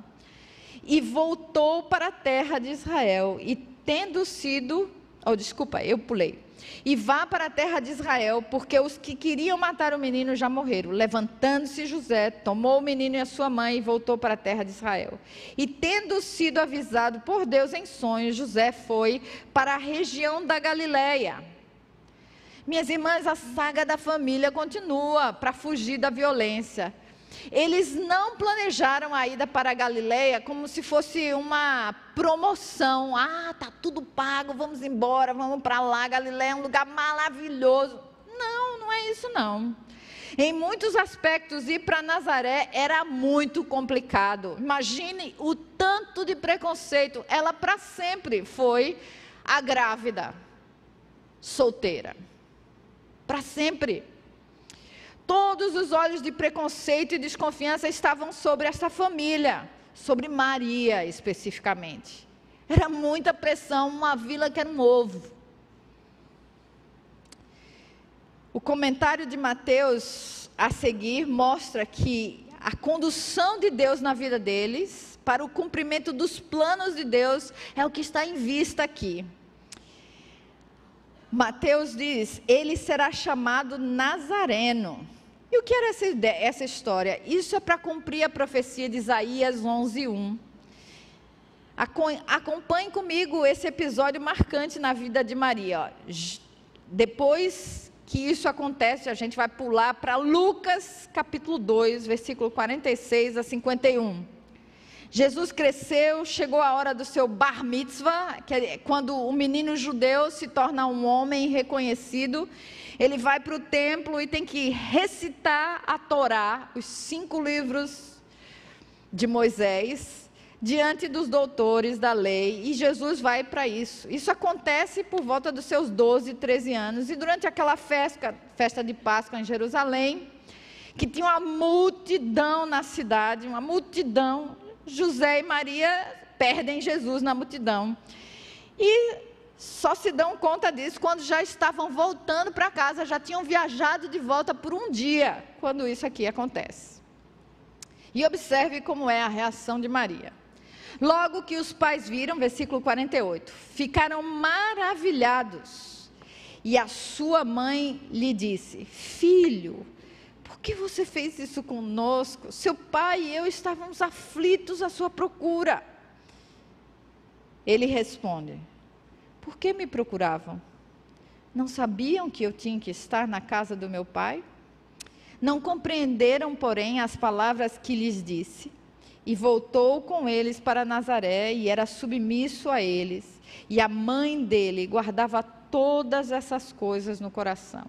E voltou para a terra de Israel. E tendo sido. Oh, desculpa, eu pulei e vá para a terra de Israel, porque os que queriam matar o menino já morreram. Levantando-se José, tomou o menino e a sua mãe e voltou para a terra de Israel. E tendo sido avisado por Deus em sonhos, José foi para a região da Galileia. Minhas irmãs, a saga da família continua para fugir da violência. Eles não planejaram a ida para a Galileia como se fosse uma promoção. Ah, tá tudo pago, vamos embora, vamos para lá. Galileia é um lugar maravilhoso. Não, não é isso não. Em muitos aspectos, ir para Nazaré era muito complicado. Imagine o tanto de preconceito. Ela para sempre foi a grávida, solteira. Para sempre. Todos os olhos de preconceito e desconfiança estavam sobre essa família, sobre Maria especificamente. Era muita pressão, uma vila que era um ovo. O comentário de Mateus a seguir mostra que a condução de Deus na vida deles, para o cumprimento dos planos de Deus, é o que está em vista aqui. Mateus diz: ele será chamado Nazareno. E o que era essa, essa história? Isso é para cumprir a profecia de Isaías 11:1. Acompanhe comigo esse episódio marcante na vida de Maria. Depois que isso acontece, a gente vai pular para Lucas capítulo 2, versículo 46 a 51. Jesus cresceu, chegou a hora do seu bar mitzvah, que é quando o menino judeu se torna um homem reconhecido. Ele vai para o templo e tem que recitar a Torá, os cinco livros de Moisés diante dos doutores da lei, e Jesus vai para isso. Isso acontece por volta dos seus 12, 13 anos, e durante aquela festa, festa de Páscoa em Jerusalém, que tinha uma multidão na cidade, uma multidão, José e Maria perdem Jesus na multidão. E só se dão conta disso quando já estavam voltando para casa, já tinham viajado de volta por um dia, quando isso aqui acontece. E observe como é a reação de Maria. Logo que os pais viram, versículo 48, ficaram maravilhados. E a sua mãe lhe disse: Filho, por que você fez isso conosco? Seu pai e eu estávamos aflitos à sua procura. Ele responde: Por que me procuravam? Não sabiam que eu tinha que estar na casa do meu pai? Não compreenderam, porém, as palavras que lhes disse e voltou com eles para Nazaré e era submisso a eles. E a mãe dele guardava todas essas coisas no coração.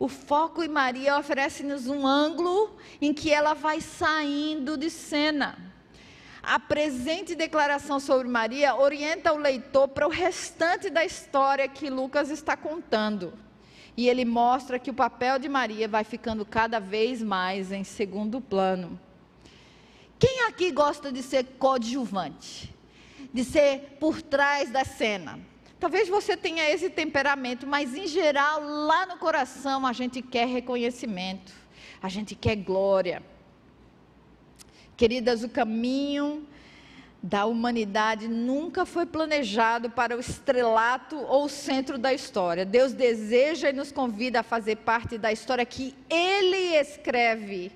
O foco em Maria oferece-nos um ângulo em que ela vai saindo de cena. A presente declaração sobre Maria orienta o leitor para o restante da história que Lucas está contando. E ele mostra que o papel de Maria vai ficando cada vez mais em segundo plano. Quem aqui gosta de ser coadjuvante? De ser por trás da cena? Talvez você tenha esse temperamento, mas em geral, lá no coração, a gente quer reconhecimento, a gente quer glória. Queridas, o caminho da humanidade nunca foi planejado para o estrelato ou o centro da história. Deus deseja e nos convida a fazer parte da história que Ele escreve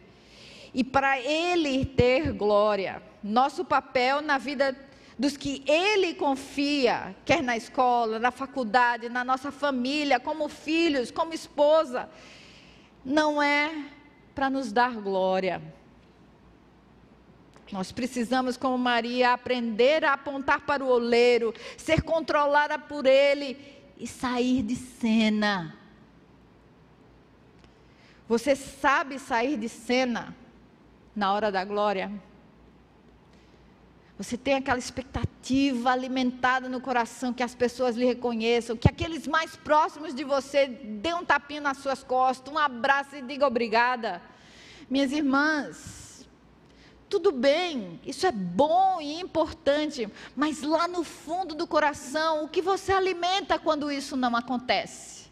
e para Ele ter glória. Nosso papel na vida dos que Ele confia, quer na escola, na faculdade, na nossa família, como filhos, como esposa, não é para nos dar glória. Nós precisamos, como Maria, aprender a apontar para o oleiro, ser controlada por Ele e sair de cena. Você sabe sair de cena? na hora da glória? Você tem aquela expectativa alimentada no coração que as pessoas lhe reconheçam, que aqueles mais próximos de você dêem um tapinho nas suas costas, um abraço e diga obrigada. Minhas irmãs, tudo bem, isso é bom e importante, mas lá no fundo do coração, o que você alimenta quando isso não acontece?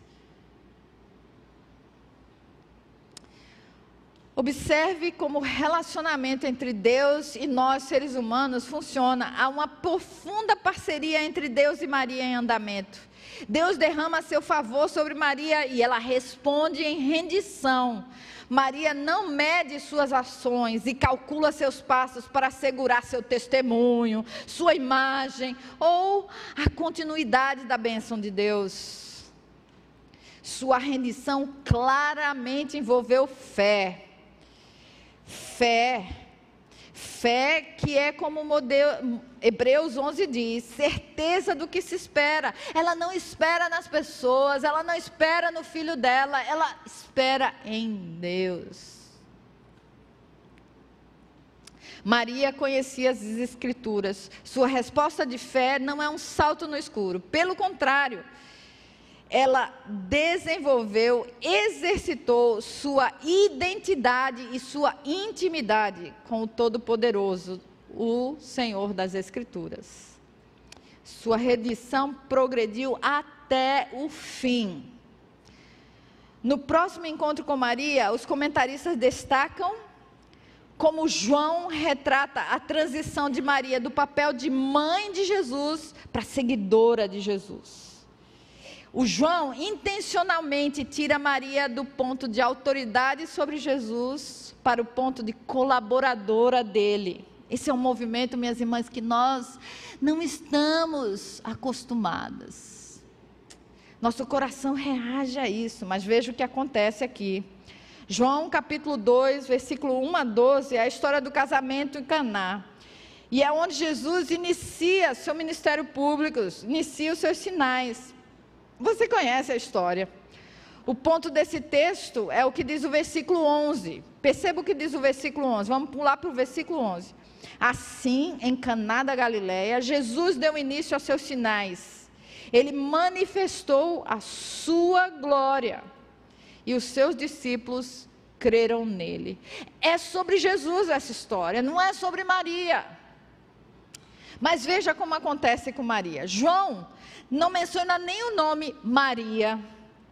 Observe como o relacionamento entre Deus e nós, seres humanos, funciona. Há uma profunda parceria entre Deus e Maria em andamento. Deus derrama seu favor sobre Maria e ela responde em rendição. Maria não mede suas ações e calcula seus passos para assegurar seu testemunho, sua imagem ou a continuidade da bênção de Deus. Sua rendição claramente envolveu fé Fé. Fé que é como modelo, Hebreus 11 diz, certeza do que se espera. Ela não espera nas pessoas, ela não espera no filho dela, ela espera em Deus. Maria conhecia as Escrituras. Sua resposta de fé não é um salto no escuro. Pelo contrário, ela desenvolveu, exercitou sua identidade e sua intimidade com o Todo-Poderoso, o Senhor das Escrituras. Sua redição progrediu até o fim. No próximo encontro com Maria, os comentaristas destacam como João retrata a transição de Maria do papel de mãe de Jesus para seguidora de Jesus. O João intencionalmente tira Maria do ponto de autoridade sobre Jesus para o ponto de colaboradora dele. Esse é um movimento, minhas irmãs, que nós não estamos acostumadas. Nosso coração reage a isso, mas veja o que acontece aqui. João capítulo 2, versículo 1 a 12, é a história do casamento em Caná. E é onde Jesus inicia seu ministério público, inicia os seus sinais. Você conhece a história. O ponto desse texto é o que diz o versículo 11. Perceba o que diz o versículo 11. Vamos pular para o versículo 11. Assim, em Caná da Galileia, Jesus deu início a seus sinais. Ele manifestou a sua glória. E os seus discípulos creram nele. É sobre Jesus essa história, não é sobre Maria. Mas veja como acontece com Maria. João não menciona nem o nome Maria.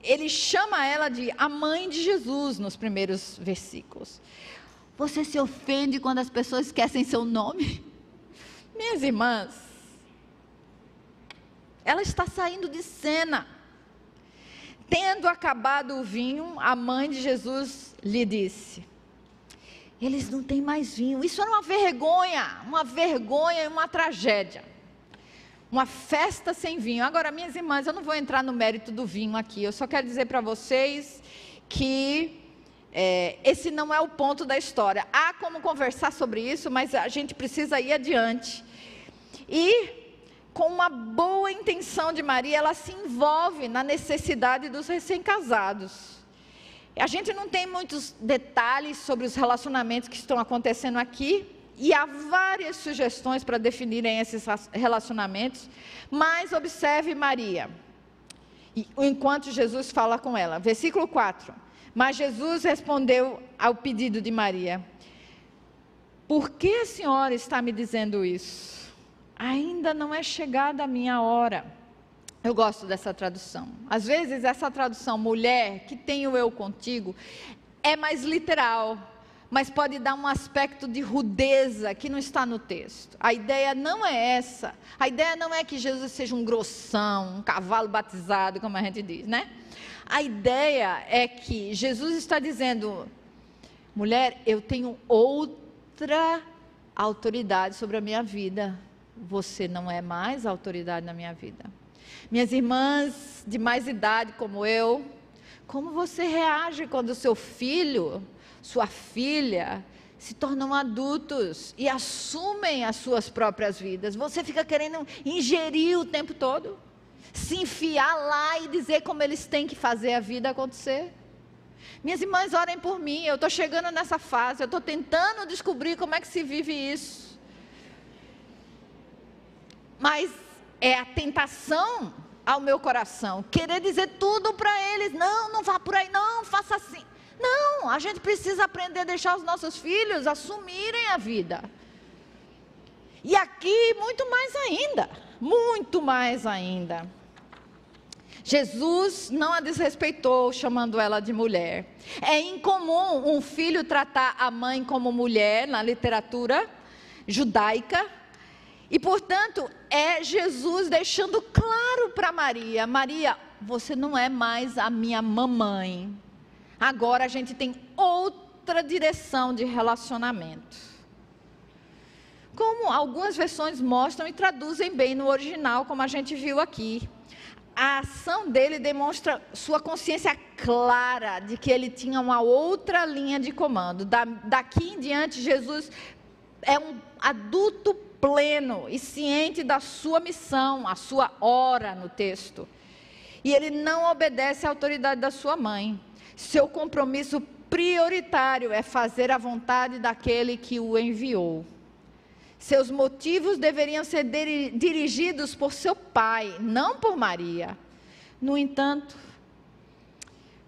Ele chama ela de a mãe de Jesus nos primeiros versículos. Você se ofende quando as pessoas esquecem seu nome? [laughs] Minhas irmãs, ela está saindo de cena. Tendo acabado o vinho, a mãe de Jesus lhe disse: Eles não têm mais vinho. Isso era uma vergonha, uma vergonha e uma tragédia uma festa sem vinho. Agora, minhas irmãs, eu não vou entrar no mérito do vinho aqui, eu só quero dizer para vocês que é, esse não é o ponto da história. Há como conversar sobre isso, mas a gente precisa ir adiante. E, com uma boa intenção de Maria, ela se envolve na necessidade dos recém-casados. A gente não tem muitos detalhes sobre os relacionamentos que estão acontecendo aqui, e há várias sugestões para definirem esses relacionamentos, mas observe Maria, enquanto Jesus fala com ela. Versículo 4. Mas Jesus respondeu ao pedido de Maria: Por que a senhora está me dizendo isso? Ainda não é chegada a minha hora. Eu gosto dessa tradução. Às vezes, essa tradução, mulher, que tenho eu contigo, é mais literal mas pode dar um aspecto de rudeza que não está no texto. A ideia não é essa. A ideia não é que Jesus seja um grossão, um cavalo batizado, como a gente diz, né? A ideia é que Jesus está dizendo: mulher, eu tenho outra autoridade sobre a minha vida. Você não é mais autoridade na minha vida. Minhas irmãs de mais idade como eu, como você reage quando seu filho sua filha, se tornam adultos e assumem as suas próprias vidas. Você fica querendo ingerir o tempo todo, se enfiar lá e dizer como eles têm que fazer a vida acontecer. Minhas irmãs, orem por mim. Eu estou chegando nessa fase, eu estou tentando descobrir como é que se vive isso. Mas é a tentação ao meu coração querer dizer tudo para eles. Não, não vá por aí, não, faça assim. Não, a gente precisa aprender a deixar os nossos filhos assumirem a vida. E aqui, muito mais ainda, muito mais ainda. Jesus não a desrespeitou chamando ela de mulher. É incomum um filho tratar a mãe como mulher na literatura judaica. E, portanto, é Jesus deixando claro para Maria: Maria, você não é mais a minha mamãe. Agora a gente tem outra direção de relacionamento. Como algumas versões mostram e traduzem bem no original, como a gente viu aqui. a ação dele demonstra sua consciência clara de que ele tinha uma outra linha de comando. Da, daqui em diante, Jesus é um adulto pleno e ciente da sua missão, a sua hora no texto. E ele não obedece à autoridade da sua mãe. Seu compromisso prioritário é fazer a vontade daquele que o enviou. Seus motivos deveriam ser dirigidos por seu pai, não por Maria. No entanto,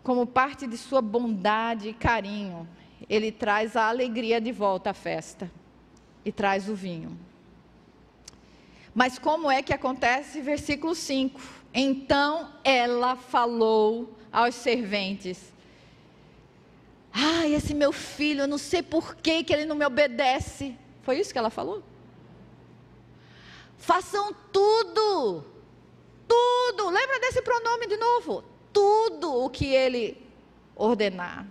como parte de sua bondade e carinho, ele traz a alegria de volta à festa e traz o vinho. Mas como é que acontece? Versículo 5. Então ela falou aos serventes: Ah, esse meu filho, eu não sei por que, que ele não me obedece. Foi isso que ela falou? Façam tudo, tudo. Lembra desse pronome de novo? Tudo o que ele ordenar.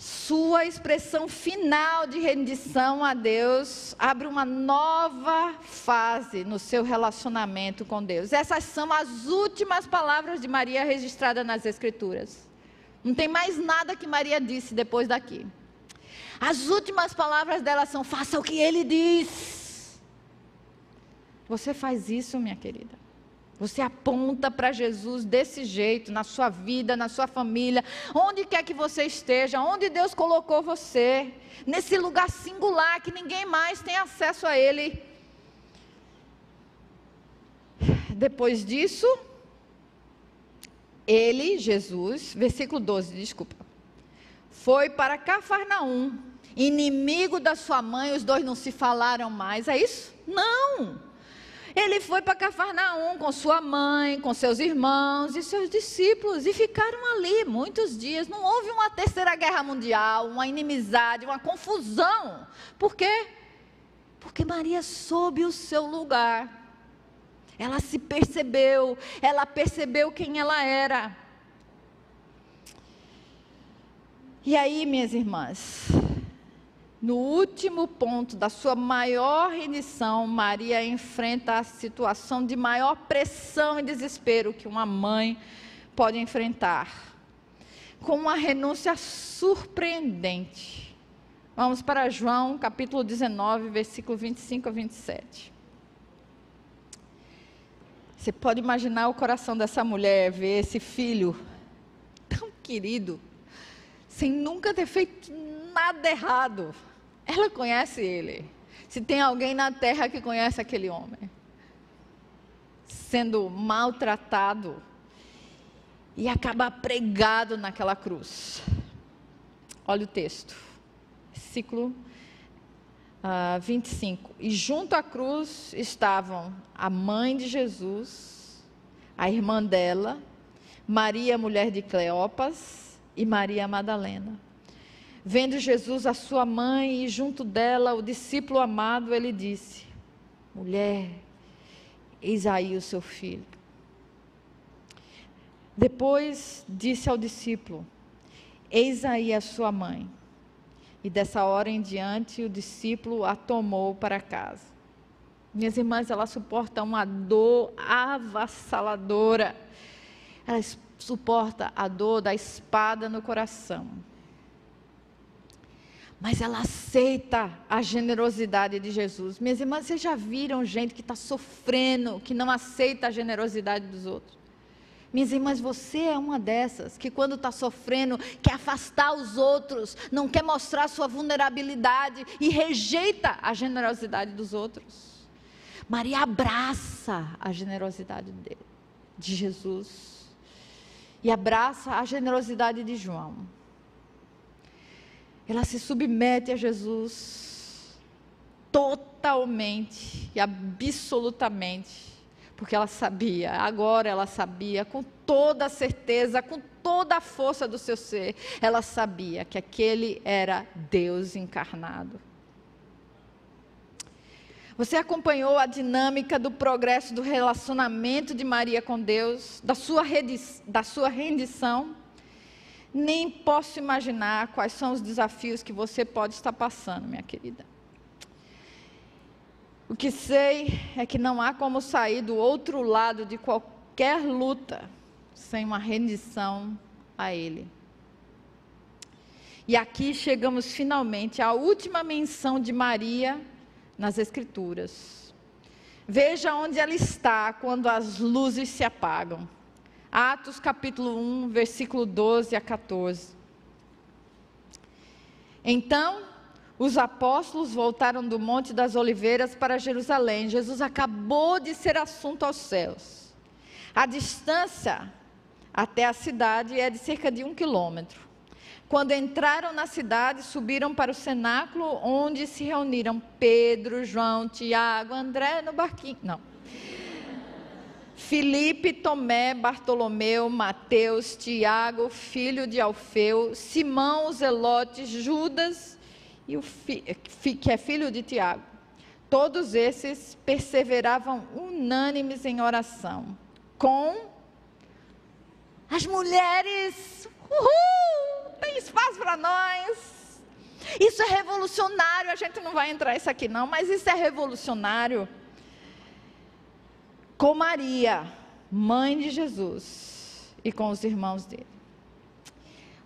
Sua expressão final de rendição a Deus abre uma nova fase no seu relacionamento com Deus. Essas são as últimas palavras de Maria registradas nas Escrituras. Não tem mais nada que Maria disse depois daqui. As últimas palavras dela são: faça o que ele diz. Você faz isso, minha querida. Você aponta para Jesus desse jeito, na sua vida, na sua família, onde quer que você esteja, onde Deus colocou você, nesse lugar singular que ninguém mais tem acesso a Ele. Depois disso, ele, Jesus, versículo 12, desculpa, foi para Cafarnaum, inimigo da sua mãe, os dois não se falaram mais, é isso? Não! Ele foi para Cafarnaum com sua mãe, com seus irmãos e seus discípulos e ficaram ali muitos dias. Não houve uma terceira guerra mundial, uma inimizade, uma confusão. Por quê? Porque Maria soube o seu lugar. Ela se percebeu, ela percebeu quem ela era. E aí, minhas irmãs, no último ponto da sua maior rendição, Maria enfrenta a situação de maior pressão e desespero que uma mãe pode enfrentar, com uma renúncia surpreendente. Vamos para João, capítulo 19, versículo 25 a 27. Você pode imaginar o coração dessa mulher ver esse filho tão querido, sem nunca ter feito nada errado ela conhece ele. Se tem alguém na terra que conhece aquele homem, sendo maltratado e acabar pregado naquela cruz. Olha o texto, versículo uh, ah, 25. E junto à cruz estavam a mãe de Jesus, a irmã dela, Maria, mulher de Cleopas, e Maria Madalena. Vendo Jesus a sua mãe e junto dela o discípulo amado, ele disse: Mulher, eis aí o seu filho. Depois disse ao discípulo: Eis aí a sua mãe. E dessa hora em diante o discípulo a tomou para casa. Minhas irmãs, ela suporta uma dor avassaladora. Ela suporta a dor da espada no coração mas ela aceita a generosidade de Jesus. Minhas irmãs, vocês já viram gente que está sofrendo, que não aceita a generosidade dos outros? Minhas irmãs, você é uma dessas que, quando está sofrendo, quer afastar os outros, não quer mostrar sua vulnerabilidade e rejeita a generosidade dos outros. Maria abraça a generosidade dele, de Jesus e abraça a generosidade de João ela se submete a Jesus totalmente e absolutamente, porque ela sabia, agora ela sabia com toda a certeza, com toda a força do seu ser, ela sabia que aquele era Deus encarnado. Você acompanhou a dinâmica do progresso do relacionamento de Maria com Deus, da sua, da sua rendição? Nem posso imaginar quais são os desafios que você pode estar passando, minha querida. O que sei é que não há como sair do outro lado de qualquer luta sem uma rendição a Ele. E aqui chegamos finalmente à última menção de Maria nas Escrituras. Veja onde ela está quando as luzes se apagam. Atos capítulo 1, versículo 12 a 14. Então, os apóstolos voltaram do Monte das Oliveiras para Jerusalém. Jesus acabou de ser assunto aos céus. A distância até a cidade é de cerca de um quilômetro. Quando entraram na cidade, subiram para o cenáculo onde se reuniram Pedro, João, Tiago, André no barquinho. Não. Filipe, Tomé, Bartolomeu, Mateus, Tiago, filho de Alfeu, Simão, Zelote, Judas e o fi, que é filho de Tiago. Todos esses perseveravam unânimes em oração, com as mulheres. Uhul! Tem espaço para nós. Isso é revolucionário. A gente não vai entrar isso aqui não, mas isso é revolucionário. Com Maria, mãe de Jesus, e com os irmãos dele.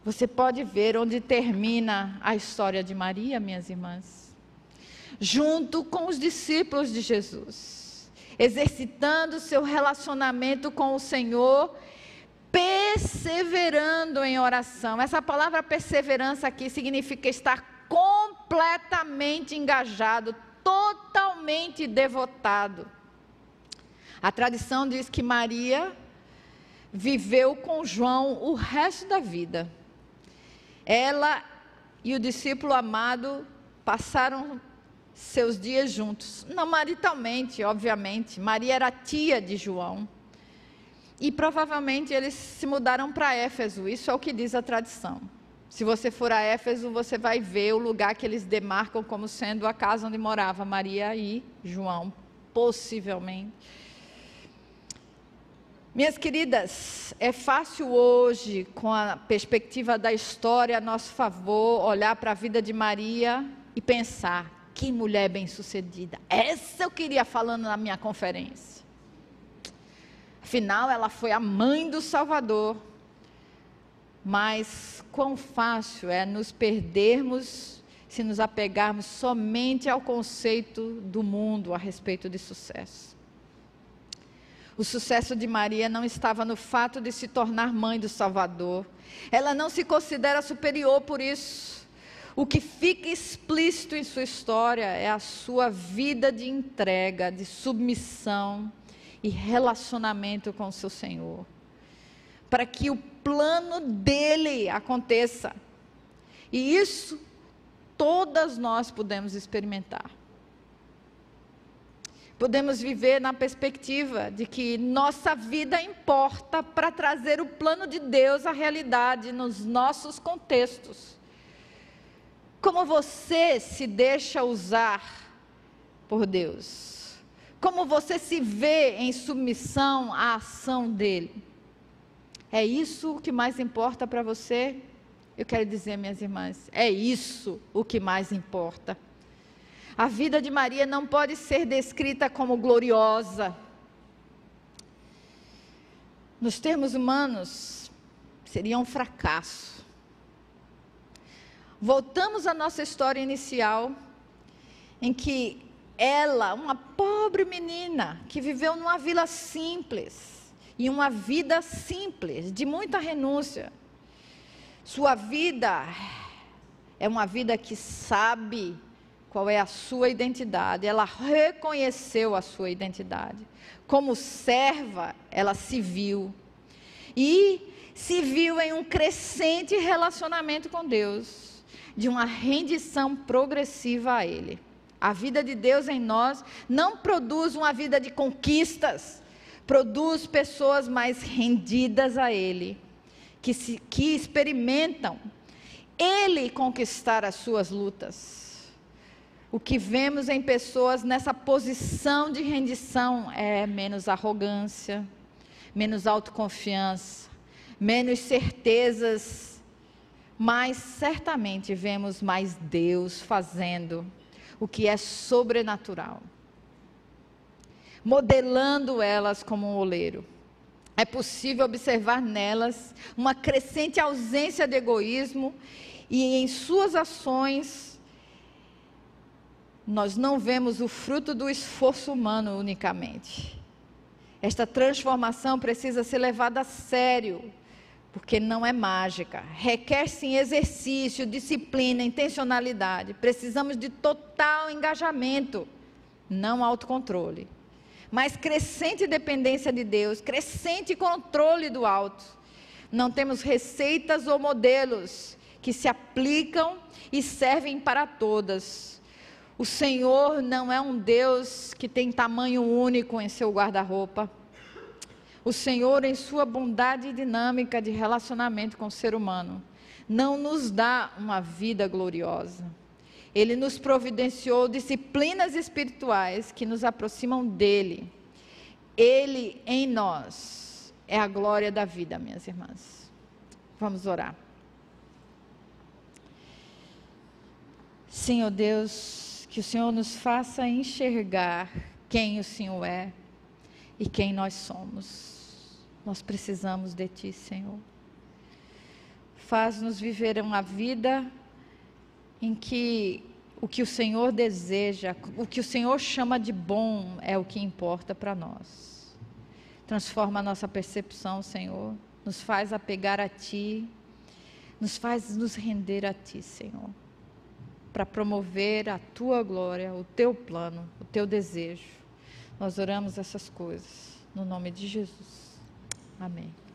Você pode ver onde termina a história de Maria, minhas irmãs. Junto com os discípulos de Jesus, exercitando seu relacionamento com o Senhor, perseverando em oração. Essa palavra perseverança aqui significa estar completamente engajado, totalmente devotado. A tradição diz que Maria viveu com João o resto da vida. Ela e o discípulo amado passaram seus dias juntos, não maritalmente, obviamente. Maria era tia de João. E provavelmente eles se mudaram para Éfeso, isso é o que diz a tradição. Se você for a Éfeso, você vai ver o lugar que eles demarcam como sendo a casa onde morava Maria e João, possivelmente. Minhas queridas, é fácil hoje, com a perspectiva da história a nosso favor, olhar para a vida de Maria e pensar: que mulher bem-sucedida. Essa eu queria falando na minha conferência. Afinal, ela foi a mãe do Salvador. Mas quão fácil é nos perdermos se nos apegarmos somente ao conceito do mundo a respeito de sucesso. O sucesso de Maria não estava no fato de se tornar mãe do Salvador. Ela não se considera superior por isso. O que fica explícito em sua história é a sua vida de entrega, de submissão e relacionamento com o seu Senhor. Para que o plano dele aconteça. E isso todas nós podemos experimentar podemos viver na perspectiva de que nossa vida importa para trazer o plano de Deus à realidade nos nossos contextos. Como você se deixa usar por Deus? Como você se vê em submissão à ação dele? É isso o que mais importa para você? Eu quero dizer, minhas irmãs, é isso o que mais importa. A vida de Maria não pode ser descrita como gloriosa. Nos termos humanos, seria um fracasso. Voltamos à nossa história inicial, em que ela, uma pobre menina, que viveu numa vila simples, e uma vida simples, de muita renúncia. Sua vida é uma vida que sabe qual é a sua identidade. Ela reconheceu a sua identidade. Como serva, ela se viu. E se viu em um crescente relacionamento com Deus, de uma rendição progressiva a Ele. A vida de Deus em nós não produz uma vida de conquistas, produz pessoas mais rendidas a Ele, que, se, que experimentam Ele conquistar as suas lutas o que vemos em pessoas nessa posição de rendição é menos arrogância, menos autoconfiança, menos certezas, mas certamente vemos mais Deus fazendo o que é sobrenatural. modelando elas como um oleiro. É possível observar nelas uma crescente ausência de egoísmo e em suas ações nós não vemos o fruto do esforço humano unicamente. Esta transformação precisa ser levada a sério, porque não é mágica. Requer sim exercício, disciplina, intencionalidade. Precisamos de total engajamento, não autocontrole mas crescente dependência de Deus, crescente controle do alto. Não temos receitas ou modelos que se aplicam e servem para todas. O Senhor não é um Deus que tem tamanho único em seu guarda-roupa. O Senhor, em sua bondade dinâmica de relacionamento com o ser humano, não nos dá uma vida gloriosa ele nos providenciou disciplinas espirituais que nos aproximam dele. Ele em nós é a glória da vida, minhas irmãs. Vamos orar. Senhor Deus, que o Senhor nos faça enxergar quem o Senhor é e quem nós somos. Nós precisamos de Ti, Senhor. Faz-nos viver uma vida em que o que o Senhor deseja, o que o Senhor chama de bom é o que importa para nós. Transforma a nossa percepção, Senhor, nos faz apegar a Ti, nos faz nos render a Ti, Senhor, para promover a Tua glória, o Teu plano, o Teu desejo. Nós oramos essas coisas, no nome de Jesus. Amém.